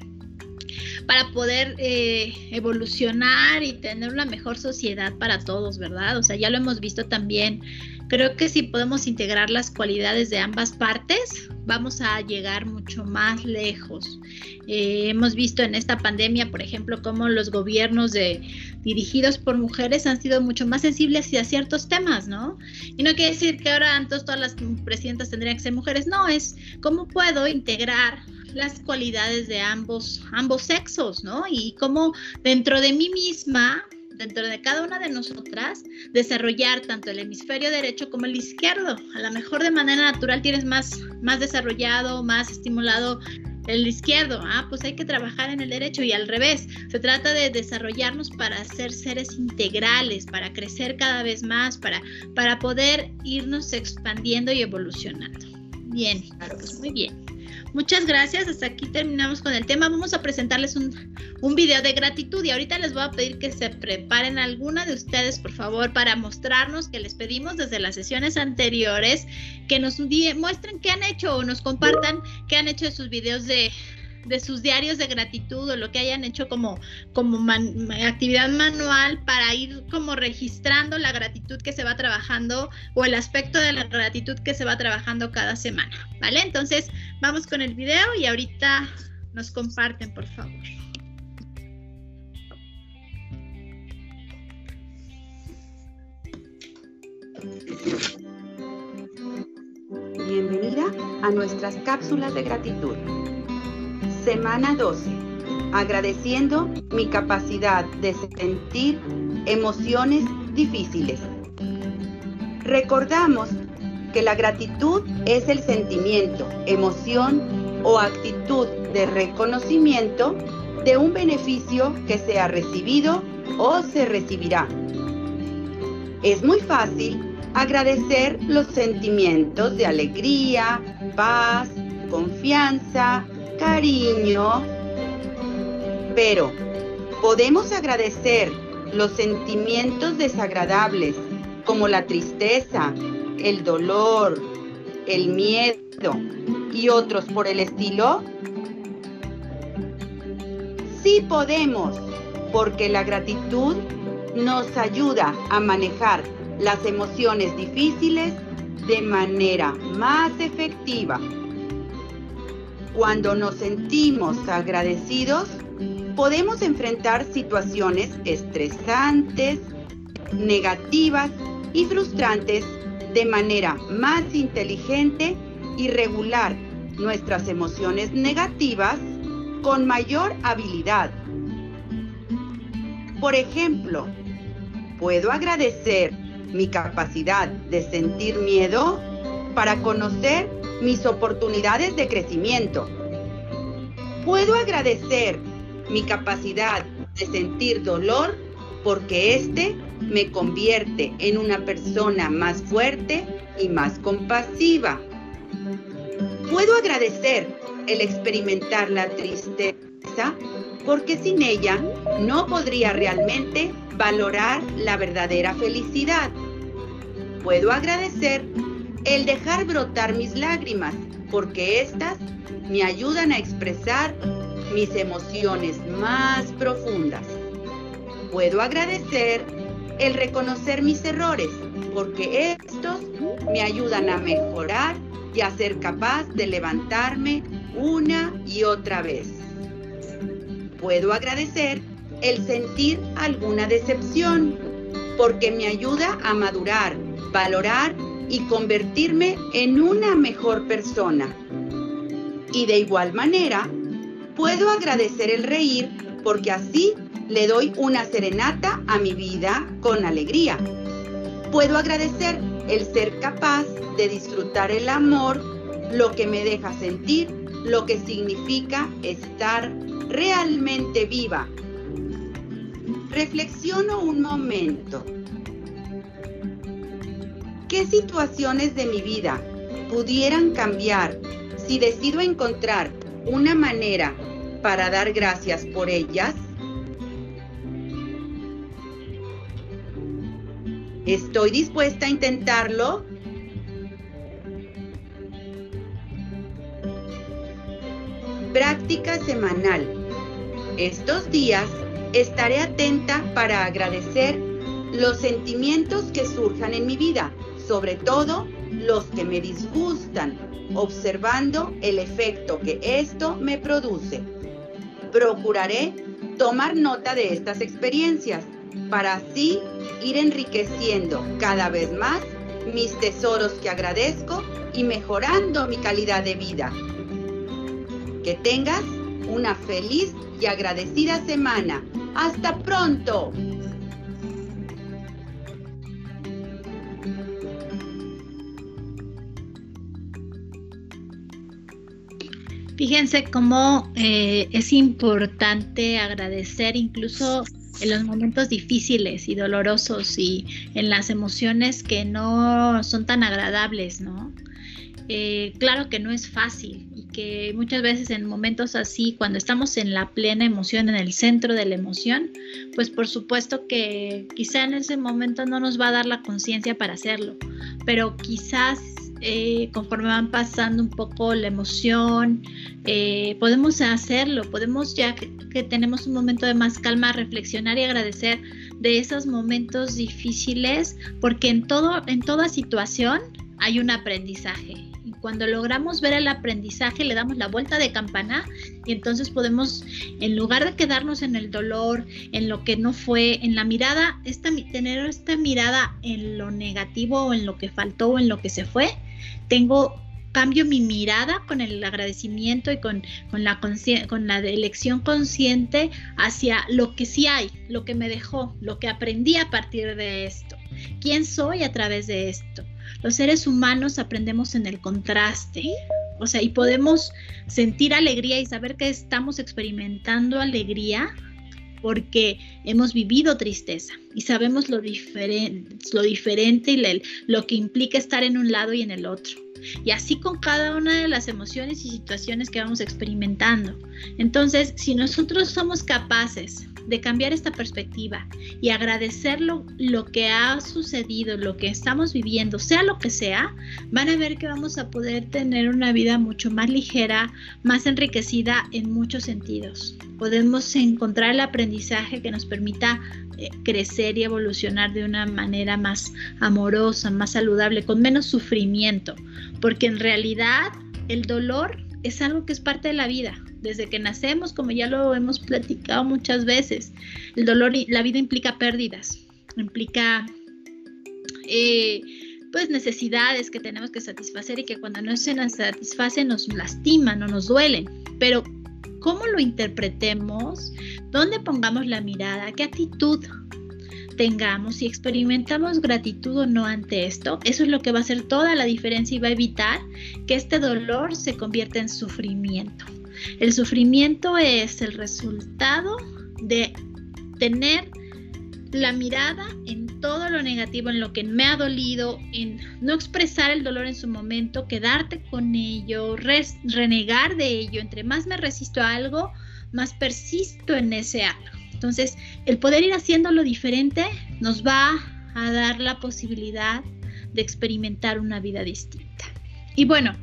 para poder eh, evolucionar y tener una mejor sociedad para todos, ¿verdad? O sea, ya lo hemos visto también Creo que si podemos integrar las cualidades de ambas partes, vamos a llegar mucho más lejos. Eh, hemos visto en esta pandemia, por ejemplo, cómo los gobiernos de, dirigidos por mujeres han sido mucho más sensibles hacia ciertos temas, ¿no? Y no quiere decir que ahora entonces todas las presidentas tendrían que ser mujeres, no, es cómo puedo integrar las cualidades de ambos, ambos sexos, ¿no? Y cómo dentro de mí misma dentro de cada una de nosotras desarrollar tanto el hemisferio derecho como el izquierdo. A lo mejor de manera natural tienes más, más desarrollado, más estimulado el izquierdo, ah, pues hay que trabajar en el derecho y al revés. Se trata de desarrollarnos para ser seres integrales, para crecer cada vez más, para, para poder irnos expandiendo y evolucionando. Bien, claro, pues muy bien. Muchas gracias. Hasta aquí terminamos con el tema. Vamos a presentarles un, un, video de gratitud y ahorita les voy a pedir que se preparen alguna de ustedes, por favor, para mostrarnos que les pedimos desde las sesiones anteriores que nos muestren qué han hecho o nos compartan qué han hecho de sus videos de, de sus diarios de gratitud o lo que hayan hecho como, como actividad manual para ir como registrando la gratitud que se va trabajando o el aspecto de la gratitud que se va trabajando cada semana, ¿vale? Entonces vamos con el video y ahorita nos comparten, por favor. Bienvenida a nuestras cápsulas de gratitud. Semana 12. Agradeciendo mi capacidad de sentir emociones difíciles. Recordamos que la gratitud es el sentimiento, emoción o actitud de reconocimiento de un beneficio que se ha recibido o se recibirá. Es muy fácil agradecer los sentimientos de alegría, paz, confianza, cariño. Pero, ¿podemos agradecer los sentimientos desagradables como la tristeza, el dolor, el miedo y otros por el estilo? Sí podemos, porque la gratitud nos ayuda a manejar las emociones difíciles de manera más efectiva. Cuando nos sentimos agradecidos, podemos enfrentar situaciones estresantes, negativas y frustrantes de manera más inteligente y regular nuestras emociones negativas con mayor habilidad. Por ejemplo, puedo agradecer mi capacidad de sentir miedo para conocer mis oportunidades de crecimiento. Puedo agradecer mi capacidad de sentir dolor porque éste me convierte en una persona más fuerte y más compasiva. Puedo agradecer el experimentar la tristeza porque sin ella no podría realmente valorar la verdadera felicidad. Puedo agradecer el dejar brotar mis lágrimas, porque éstas me ayudan a expresar mis emociones más profundas. Puedo agradecer el reconocer mis errores, porque estos me ayudan a mejorar y a ser capaz de levantarme una y otra vez. Puedo agradecer el sentir alguna decepción, porque me ayuda a madurar, valorar y convertirme en una mejor persona. Y de igual manera, puedo agradecer el reír porque así le doy una serenata a mi vida con alegría. Puedo agradecer el ser capaz de disfrutar el amor, lo que me deja sentir, lo que significa estar realmente viva. Reflexiono un momento. ¿Qué situaciones de mi vida pudieran cambiar si decido encontrar una manera para dar gracias por ellas? ¿Estoy dispuesta a intentarlo? Práctica semanal. Estos días estaré atenta para agradecer los sentimientos que surjan en mi vida sobre todo los que me disgustan, observando el efecto que esto me produce. Procuraré tomar nota de estas experiencias para así ir enriqueciendo cada vez más mis tesoros que agradezco y mejorando mi calidad de vida. Que tengas una feliz y agradecida semana. Hasta pronto. Fíjense cómo eh, es importante agradecer incluso en los momentos difíciles y dolorosos y en las emociones que no son tan agradables, ¿no? Eh, claro que no es fácil y que muchas veces en momentos así, cuando estamos en la plena emoción, en el centro de la emoción, pues por supuesto que quizá en ese momento no nos va a dar la conciencia para hacerlo, pero quizás eh, conforme van pasando un poco la emoción, eh, podemos hacerlo, podemos ya que, tenemos un momento de más calma, reflexionar y agradecer de esos momentos difíciles, porque en, todo, en toda situación hay un aprendizaje. Y cuando logramos ver el aprendizaje, le damos la vuelta de campana y entonces podemos, en lugar de quedarnos en el dolor, en lo que no fue, en la mirada, esta, tener esta mirada en lo negativo o en lo que faltó o en lo que se fue, tengo cambio mi mirada con el agradecimiento y con, con, la, con la elección consciente hacia lo que sí hay, lo que me dejó, lo que aprendí a partir de esto, quién soy a través de esto. Los seres humanos aprendemos en el contraste, o sea, y podemos sentir alegría y saber que estamos experimentando alegría porque hemos vivido tristeza y sabemos lo, diferente, lo diferente y lo que implica estar en un lado y en el otro. Y así con cada una de las emociones y situaciones que vamos experimentando. Entonces, si nosotros somos capaces de cambiar esta perspectiva y agradecer lo, que ha sucedido, lo que estamos viviendo, sea lo que sea, van a ver que vamos a poder tener una vida mucho más ligera, más enriquecida en muchos sentidos. Podemos encontrar el aprendizaje que nos permita eh, crecer y evolucionar de una manera más amorosa, más saludable, con menos sufrimiento, porque en realidad el dolor es algo que es parte de la vida. Desde que nacemos, como ya lo hemos platicado muchas veces, el dolor, la vida implica pérdidas, implica eh, pues necesidades que tenemos que satisfacer y que cuando no se nos satisfacen nos lastiman o nos duelen. Pero cómo lo interpretemos, dónde pongamos la mirada, qué actitud tengamos, si experimentamos gratitud o no ante esto, eso es lo que va a hacer toda la diferencia y va a evitar que este dolor se convierta en sufrimiento. El sufrimiento es el resultado de tener la mirada en todo lo negativo, en lo que me ha dolido, en no expresar el dolor en su momento, quedarte con ello, renegar de ello. Entre más me resisto a algo, más persisto en ese algo. Entonces, el poder ir haciéndolo diferente nos va a dar la posibilidad de experimentar una vida distinta. Y bueno,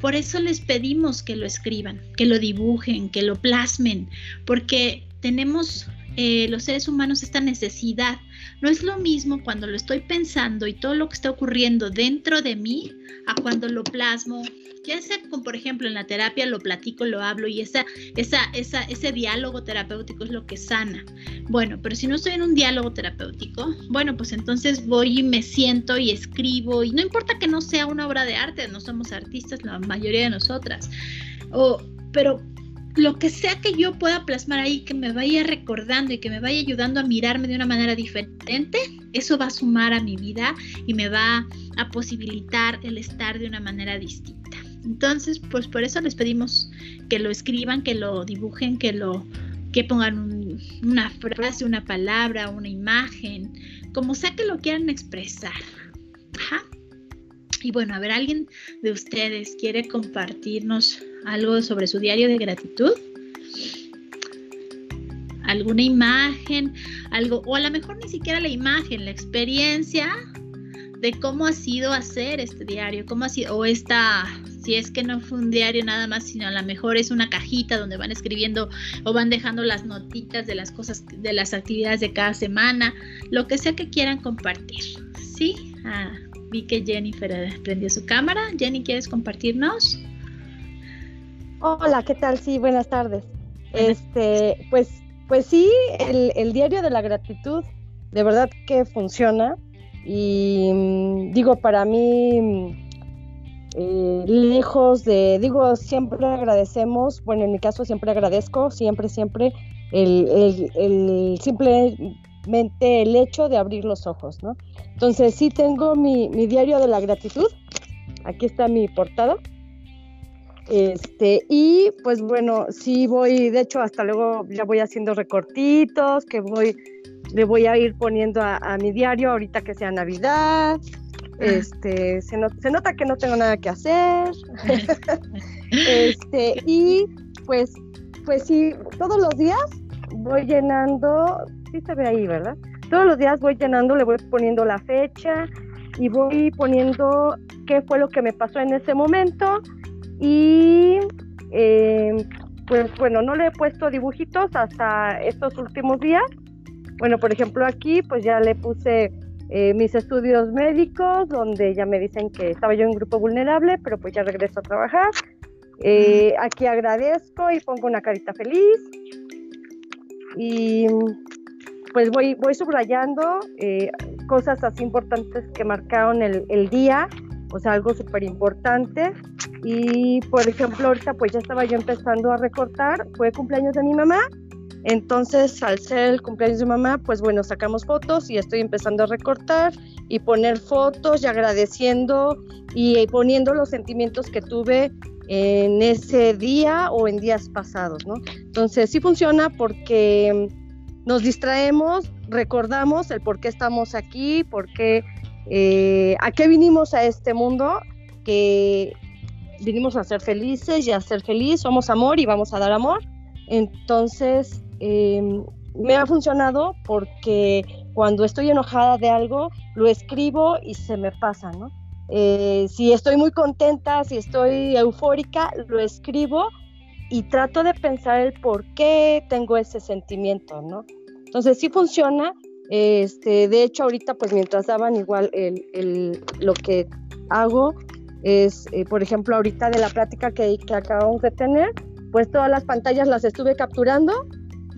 por eso les pedimos que lo escriban, que lo dibujen, que lo plasmen, porque tenemos eh, los seres humanos esta necesidad. No es lo mismo cuando lo estoy pensando y todo lo que está ocurriendo dentro de mí a cuando lo plasmo ya sea como por ejemplo en la terapia lo platico, lo hablo y esa, esa, esa, ese diálogo terapéutico es lo que sana. Bueno, pero si no estoy en un diálogo terapéutico, bueno, pues entonces voy y me siento y escribo y no importa que no sea una obra de arte, no somos artistas la mayoría de nosotras, o, pero lo que sea que yo pueda plasmar ahí, que me vaya recordando y que me vaya ayudando a mirarme de una manera diferente, eso va a sumar a mi vida y me va a posibilitar el estar de una manera distinta. Entonces, pues por eso les pedimos que lo escriban, que lo dibujen, que lo que pongan una frase, una palabra, una imagen, como sea que lo quieran expresar. Ajá. Y bueno, a ver, ¿alguien de ustedes quiere compartirnos algo sobre su diario de gratitud? ¿Alguna imagen? Algo, o a lo mejor ni siquiera la imagen, la experiencia de cómo ha sido hacer este diario, cómo ha sido, o esta si es que no fue un diario nada más, sino a lo mejor es una cajita donde van escribiendo o van dejando las notitas de las cosas, de las actividades de cada semana, lo que sea que quieran compartir, ¿sí? Ah, vi que Jennifer prendió su cámara. Jenny, ¿quieres compartirnos? Hola, ¿qué tal? Sí, buenas tardes. Este, pues, pues sí, el, diario de la gratitud de verdad que funciona y mm, digo, para mí, mm, eh, lejos de, digo, siempre agradecemos, bueno, en mi caso siempre agradezco, siempre, siempre, el, simplemente el hecho de abrir los ojos, ¿no? Entonces sí tengo mi, mi diario de la gratitud, aquí está mi portada. Este, y pues bueno, sí voy, de hecho hasta luego ya voy haciendo recortitos, que voy, le voy a ir poniendo a, mi diario ahorita que sea Navidad. Este, se, se, nota que no tengo nada que hacer. este, y pues, pues sí, todos los días voy llenando, sí se ve ahí, ¿verdad? Todos los días voy llenando, le voy poniendo la fecha y voy poniendo qué fue lo que me pasó en ese momento y eh, pues bueno, no le he puesto dibujitos hasta estos últimos días. Bueno, por ejemplo aquí pues ya le puse eh, mis estudios médicos, donde ya me dicen que estaba yo en grupo vulnerable, pero pues ya regreso a trabajar. Eh, aquí agradezco y pongo una carita feliz. Y pues voy, voy subrayando cosas así importantes que marcaron el, el día, o sea, algo súper importante. Y por ejemplo, ahorita pues ya estaba yo empezando a recortar, fue cumpleaños de mi mamá, entonces al ser el cumpleaños de mamá, pues bueno, sacamos fotos y estoy empezando a recortar y poner fotos y agradeciendo y poniendo los sentimientos que tuve en ese día o en días pasados, ¿no? Entonces sí funciona porque nos distraemos, recordamos el por qué estamos aquí, por qué, eh, a qué vinimos a este mundo, que vinimos a ser felices y a ser feliz, somos amor y vamos a dar amor. Entonces, em, me ha funcionado porque cuando estoy enojada de algo, lo escribo y se me pasa, ¿no? Eh, si estoy muy contenta, si estoy eufórica, lo escribo y trato de pensar el por qué tengo ese sentimiento, ¿no? Entonces sí funciona. Este, de hecho, ahorita, pues mientras daban igual el, el, lo que hago, es, eh, por ejemplo, ahorita de la plática que, que, acabamos de tener, pues todas las pantallas las estuve capturando,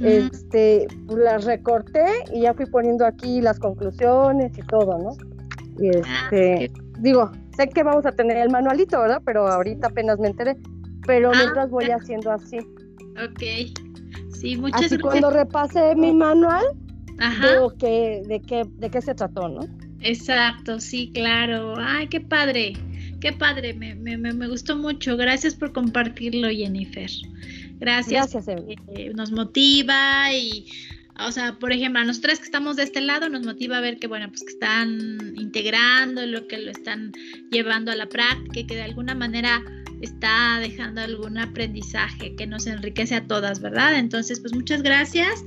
este, las recorté y ya fui poniendo aquí las conclusiones y todo, ¿no? Y ah, este, digo, sé que vamos a tener el manualito, ¿verdad? Pero ahorita apenas me enteré, pero ah, mientras voy haciendo así. Ok, sí, muchas Así cuando repase mi manual, veo que, de, qué, de qué se trató, ¿no? Exacto, sí, claro. Ay, qué padre. Qué padre, me, me, me gustó mucho. Gracias por compartirlo, Jennifer. Gracias. Gracias, eh, nos motiva y, o sea, por ejemplo, a nosotras que estamos de este lado nos motiva a ver que, bueno, pues que están integrando lo que lo están llevando a la práctica, que de alguna manera está dejando algún aprendizaje que nos enriquece a todas, ¿verdad? Entonces, pues muchas gracias.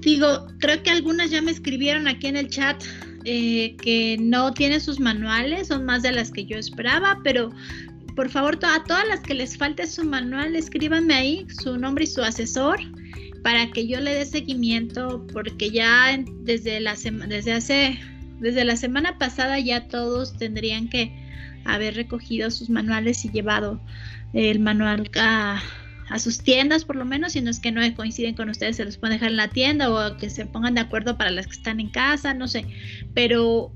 Digo, creo que algunas ya me escribieron aquí en el chat eh, que no tienen sus manuales, son más de las que yo esperaba, pero por favor, a todas las que les falte su manual, escríbanme ahí su nombre y su asesor para que yo le dé seguimiento, porque ya desde la desde hace desde la semana pasada ya todos tendrían que haber recogido sus manuales y llevado el manual a, a sus tiendas por lo menos, si no es que no coinciden con ustedes, se los pueden dejar en la tienda o que se pongan de acuerdo para las que están en casa, no sé, pero,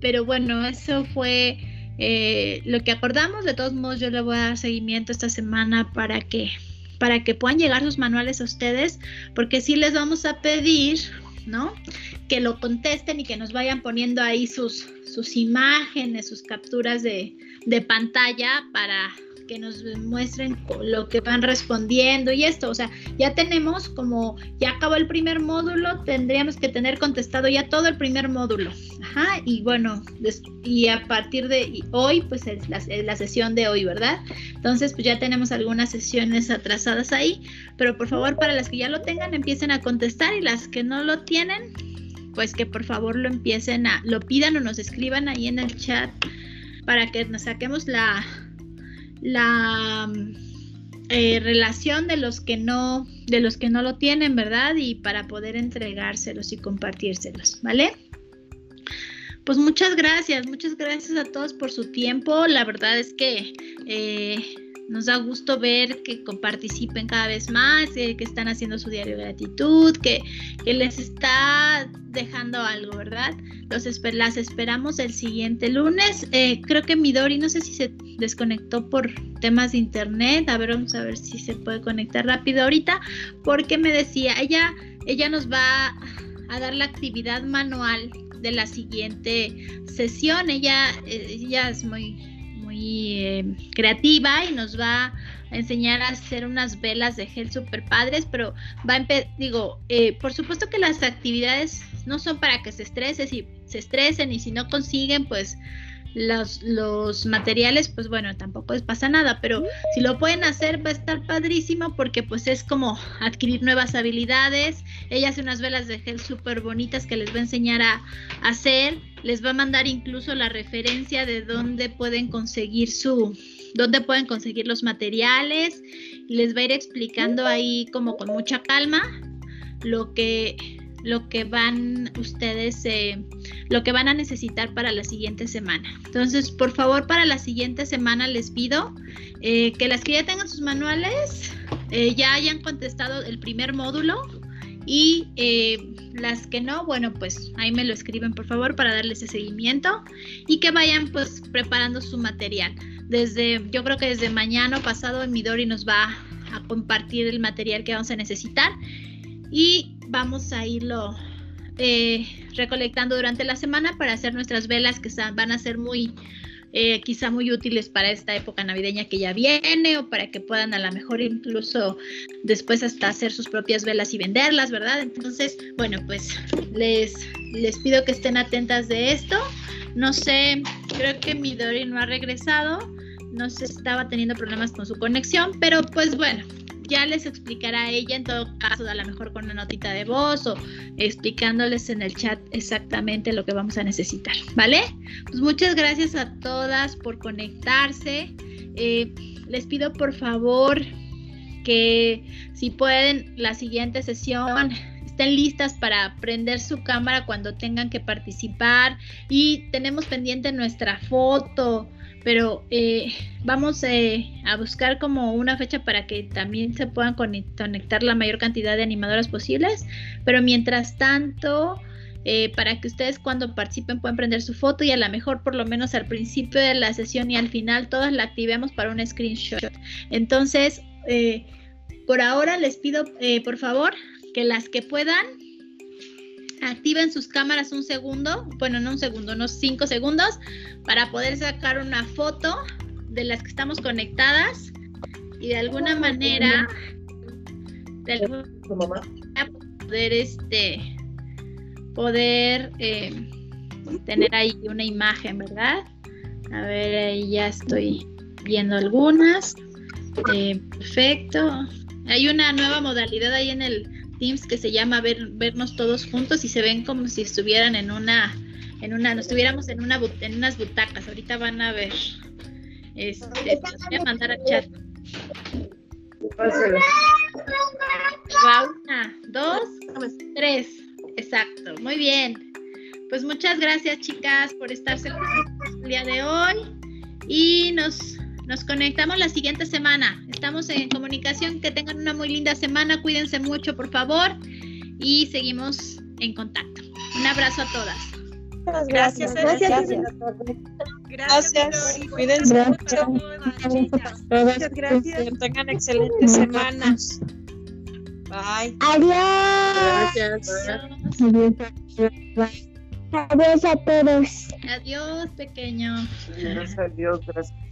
pero bueno, eso fue eh, lo que acordamos, de todos modos yo le voy a dar seguimiento esta semana para que para que puedan llegar sus manuales a ustedes, porque sí les vamos a pedir, ¿no? Que lo contesten y que nos vayan poniendo ahí sus, sus imágenes, sus capturas de, de pantalla para, que nos muestren lo que van respondiendo y esto, o sea, ya tenemos como, ya acabó el primer módulo, tendríamos que tener contestado ya todo el primer módulo. Ajá, y bueno, y a partir de hoy, pues es la, la sesión de hoy, ¿verdad? Entonces, pues ya tenemos algunas sesiones atrasadas ahí, pero por favor, para las que ya lo tengan, empiecen a contestar y las que no lo tienen, pues que por favor lo empiecen a, lo pidan o nos escriban ahí en el chat para que nos saquemos la, la eh, relación de los que no de los que no lo tienen, ¿verdad? Y para poder entregárselos y compartírselos, ¿vale? pues muchas gracias, muchas gracias a todos por su tiempo. La verdad es que eh, nos da gusto ver que participen cada vez más, que están haciendo su diario de gratitud, que, les está dejando algo, ¿verdad? Los las esperamos el siguiente lunes. Eh, creo que Midori, no sé si se desconectó por temas de internet. A ver, vamos a ver si se puede conectar rápido ahorita, porque me decía, ella, ella nos va a dar la actividad manual de la siguiente sesión. Ella, eh, ella es muy eh, creativa y nos va a enseñar a hacer unas velas de gel super padres, pero va a digo, eh, por supuesto que las actividades no son para que se estresen, si se estresen y si no consiguen, pues los, los materiales, pues bueno, tampoco les pasa nada, pero si lo pueden hacer va a estar padrísimo porque pues es como adquirir nuevas habilidades. Ella hace unas velas de gel súper bonitas que les va a enseñar a, hacer. Les va a mandar incluso la referencia de dónde pueden conseguir su, dónde pueden conseguir los materiales. Les va a ir explicando ahí como con mucha calma lo que lo que van ustedes, eh, lo que van a necesitar para la siguiente semana. Entonces, por favor, para la siguiente semana les pido eh, que las que ya tengan sus manuales eh, ya hayan contestado el primer módulo y las que no, bueno, pues ahí me lo escriben por favor para darles ese seguimiento y que vayan pues preparando su material. Desde, yo creo que desde mañana pasado Midori nos va a compartir el material que vamos a necesitar y vamos a irlo eh, recolectando durante la semana para hacer nuestras velas que van a ser muy, eh, quizá muy útiles para esta época navideña que ya viene o para que puedan a lo mejor incluso después hasta hacer sus propias velas y venderlas, ¿verdad? Entonces, bueno, pues les, les pido que estén atentas de esto. No sé, creo que Midori no ha regresado, no se estaba teniendo problemas con su conexión, pero pues bueno, ya les explicará ella en todo caso, a lo mejor con una notita de voz o explicándoles en el chat exactamente lo que vamos a necesitar, ¿vale? Pues muchas gracias a todas por conectarse. Eh, les pido por favor que si pueden la siguiente sesión estén listas para prender su cámara cuando tengan que participar y tenemos pendiente nuestra foto pero eh, vamos eh, a buscar como una fecha para que también se puedan conectar la mayor cantidad de animadoras posibles, pero mientras tanto, eh, para que ustedes cuando participen puedan prender su foto y a lo mejor por lo menos al principio de la sesión y al final todas la activemos para un screenshot. Entonces, por ahora les pido por favor que las que puedan activen sus cámaras un segundo, bueno, no un segundo, unos cinco segundos, para poder sacar una foto de las que estamos conectadas y de alguna manera, de alguna manera poder este poder eh, tener ahí una imagen, ¿verdad? A ver, ahí ya estoy viendo algunas. Eh, perfecto. Hay una nueva modalidad ahí en el Teams que se llama ver, vernos todos juntos y se ven como si estuvieran en una, en una, nos estuviéramos en una en unas butacas. Ahorita van a ver. Este, voy a mandar a chat. Va una, dos, tres. Exacto, muy bien. Pues muchas gracias chicas por estarse el día de hoy y nos nos conectamos la siguiente semana. Estamos en comunicación. Que tengan una muy linda semana. Cuídense mucho, por favor. Y seguimos en contacto. Un abrazo a todas. Gracias. Gracias. Gracias. Gracias. Cuídense mucho. Muchas gracias. Que tengan excelentes semanas. Bye. Adiós. Gracias. Adiós a todos. Adiós, pequeño. Gracias a Dios. Gracias.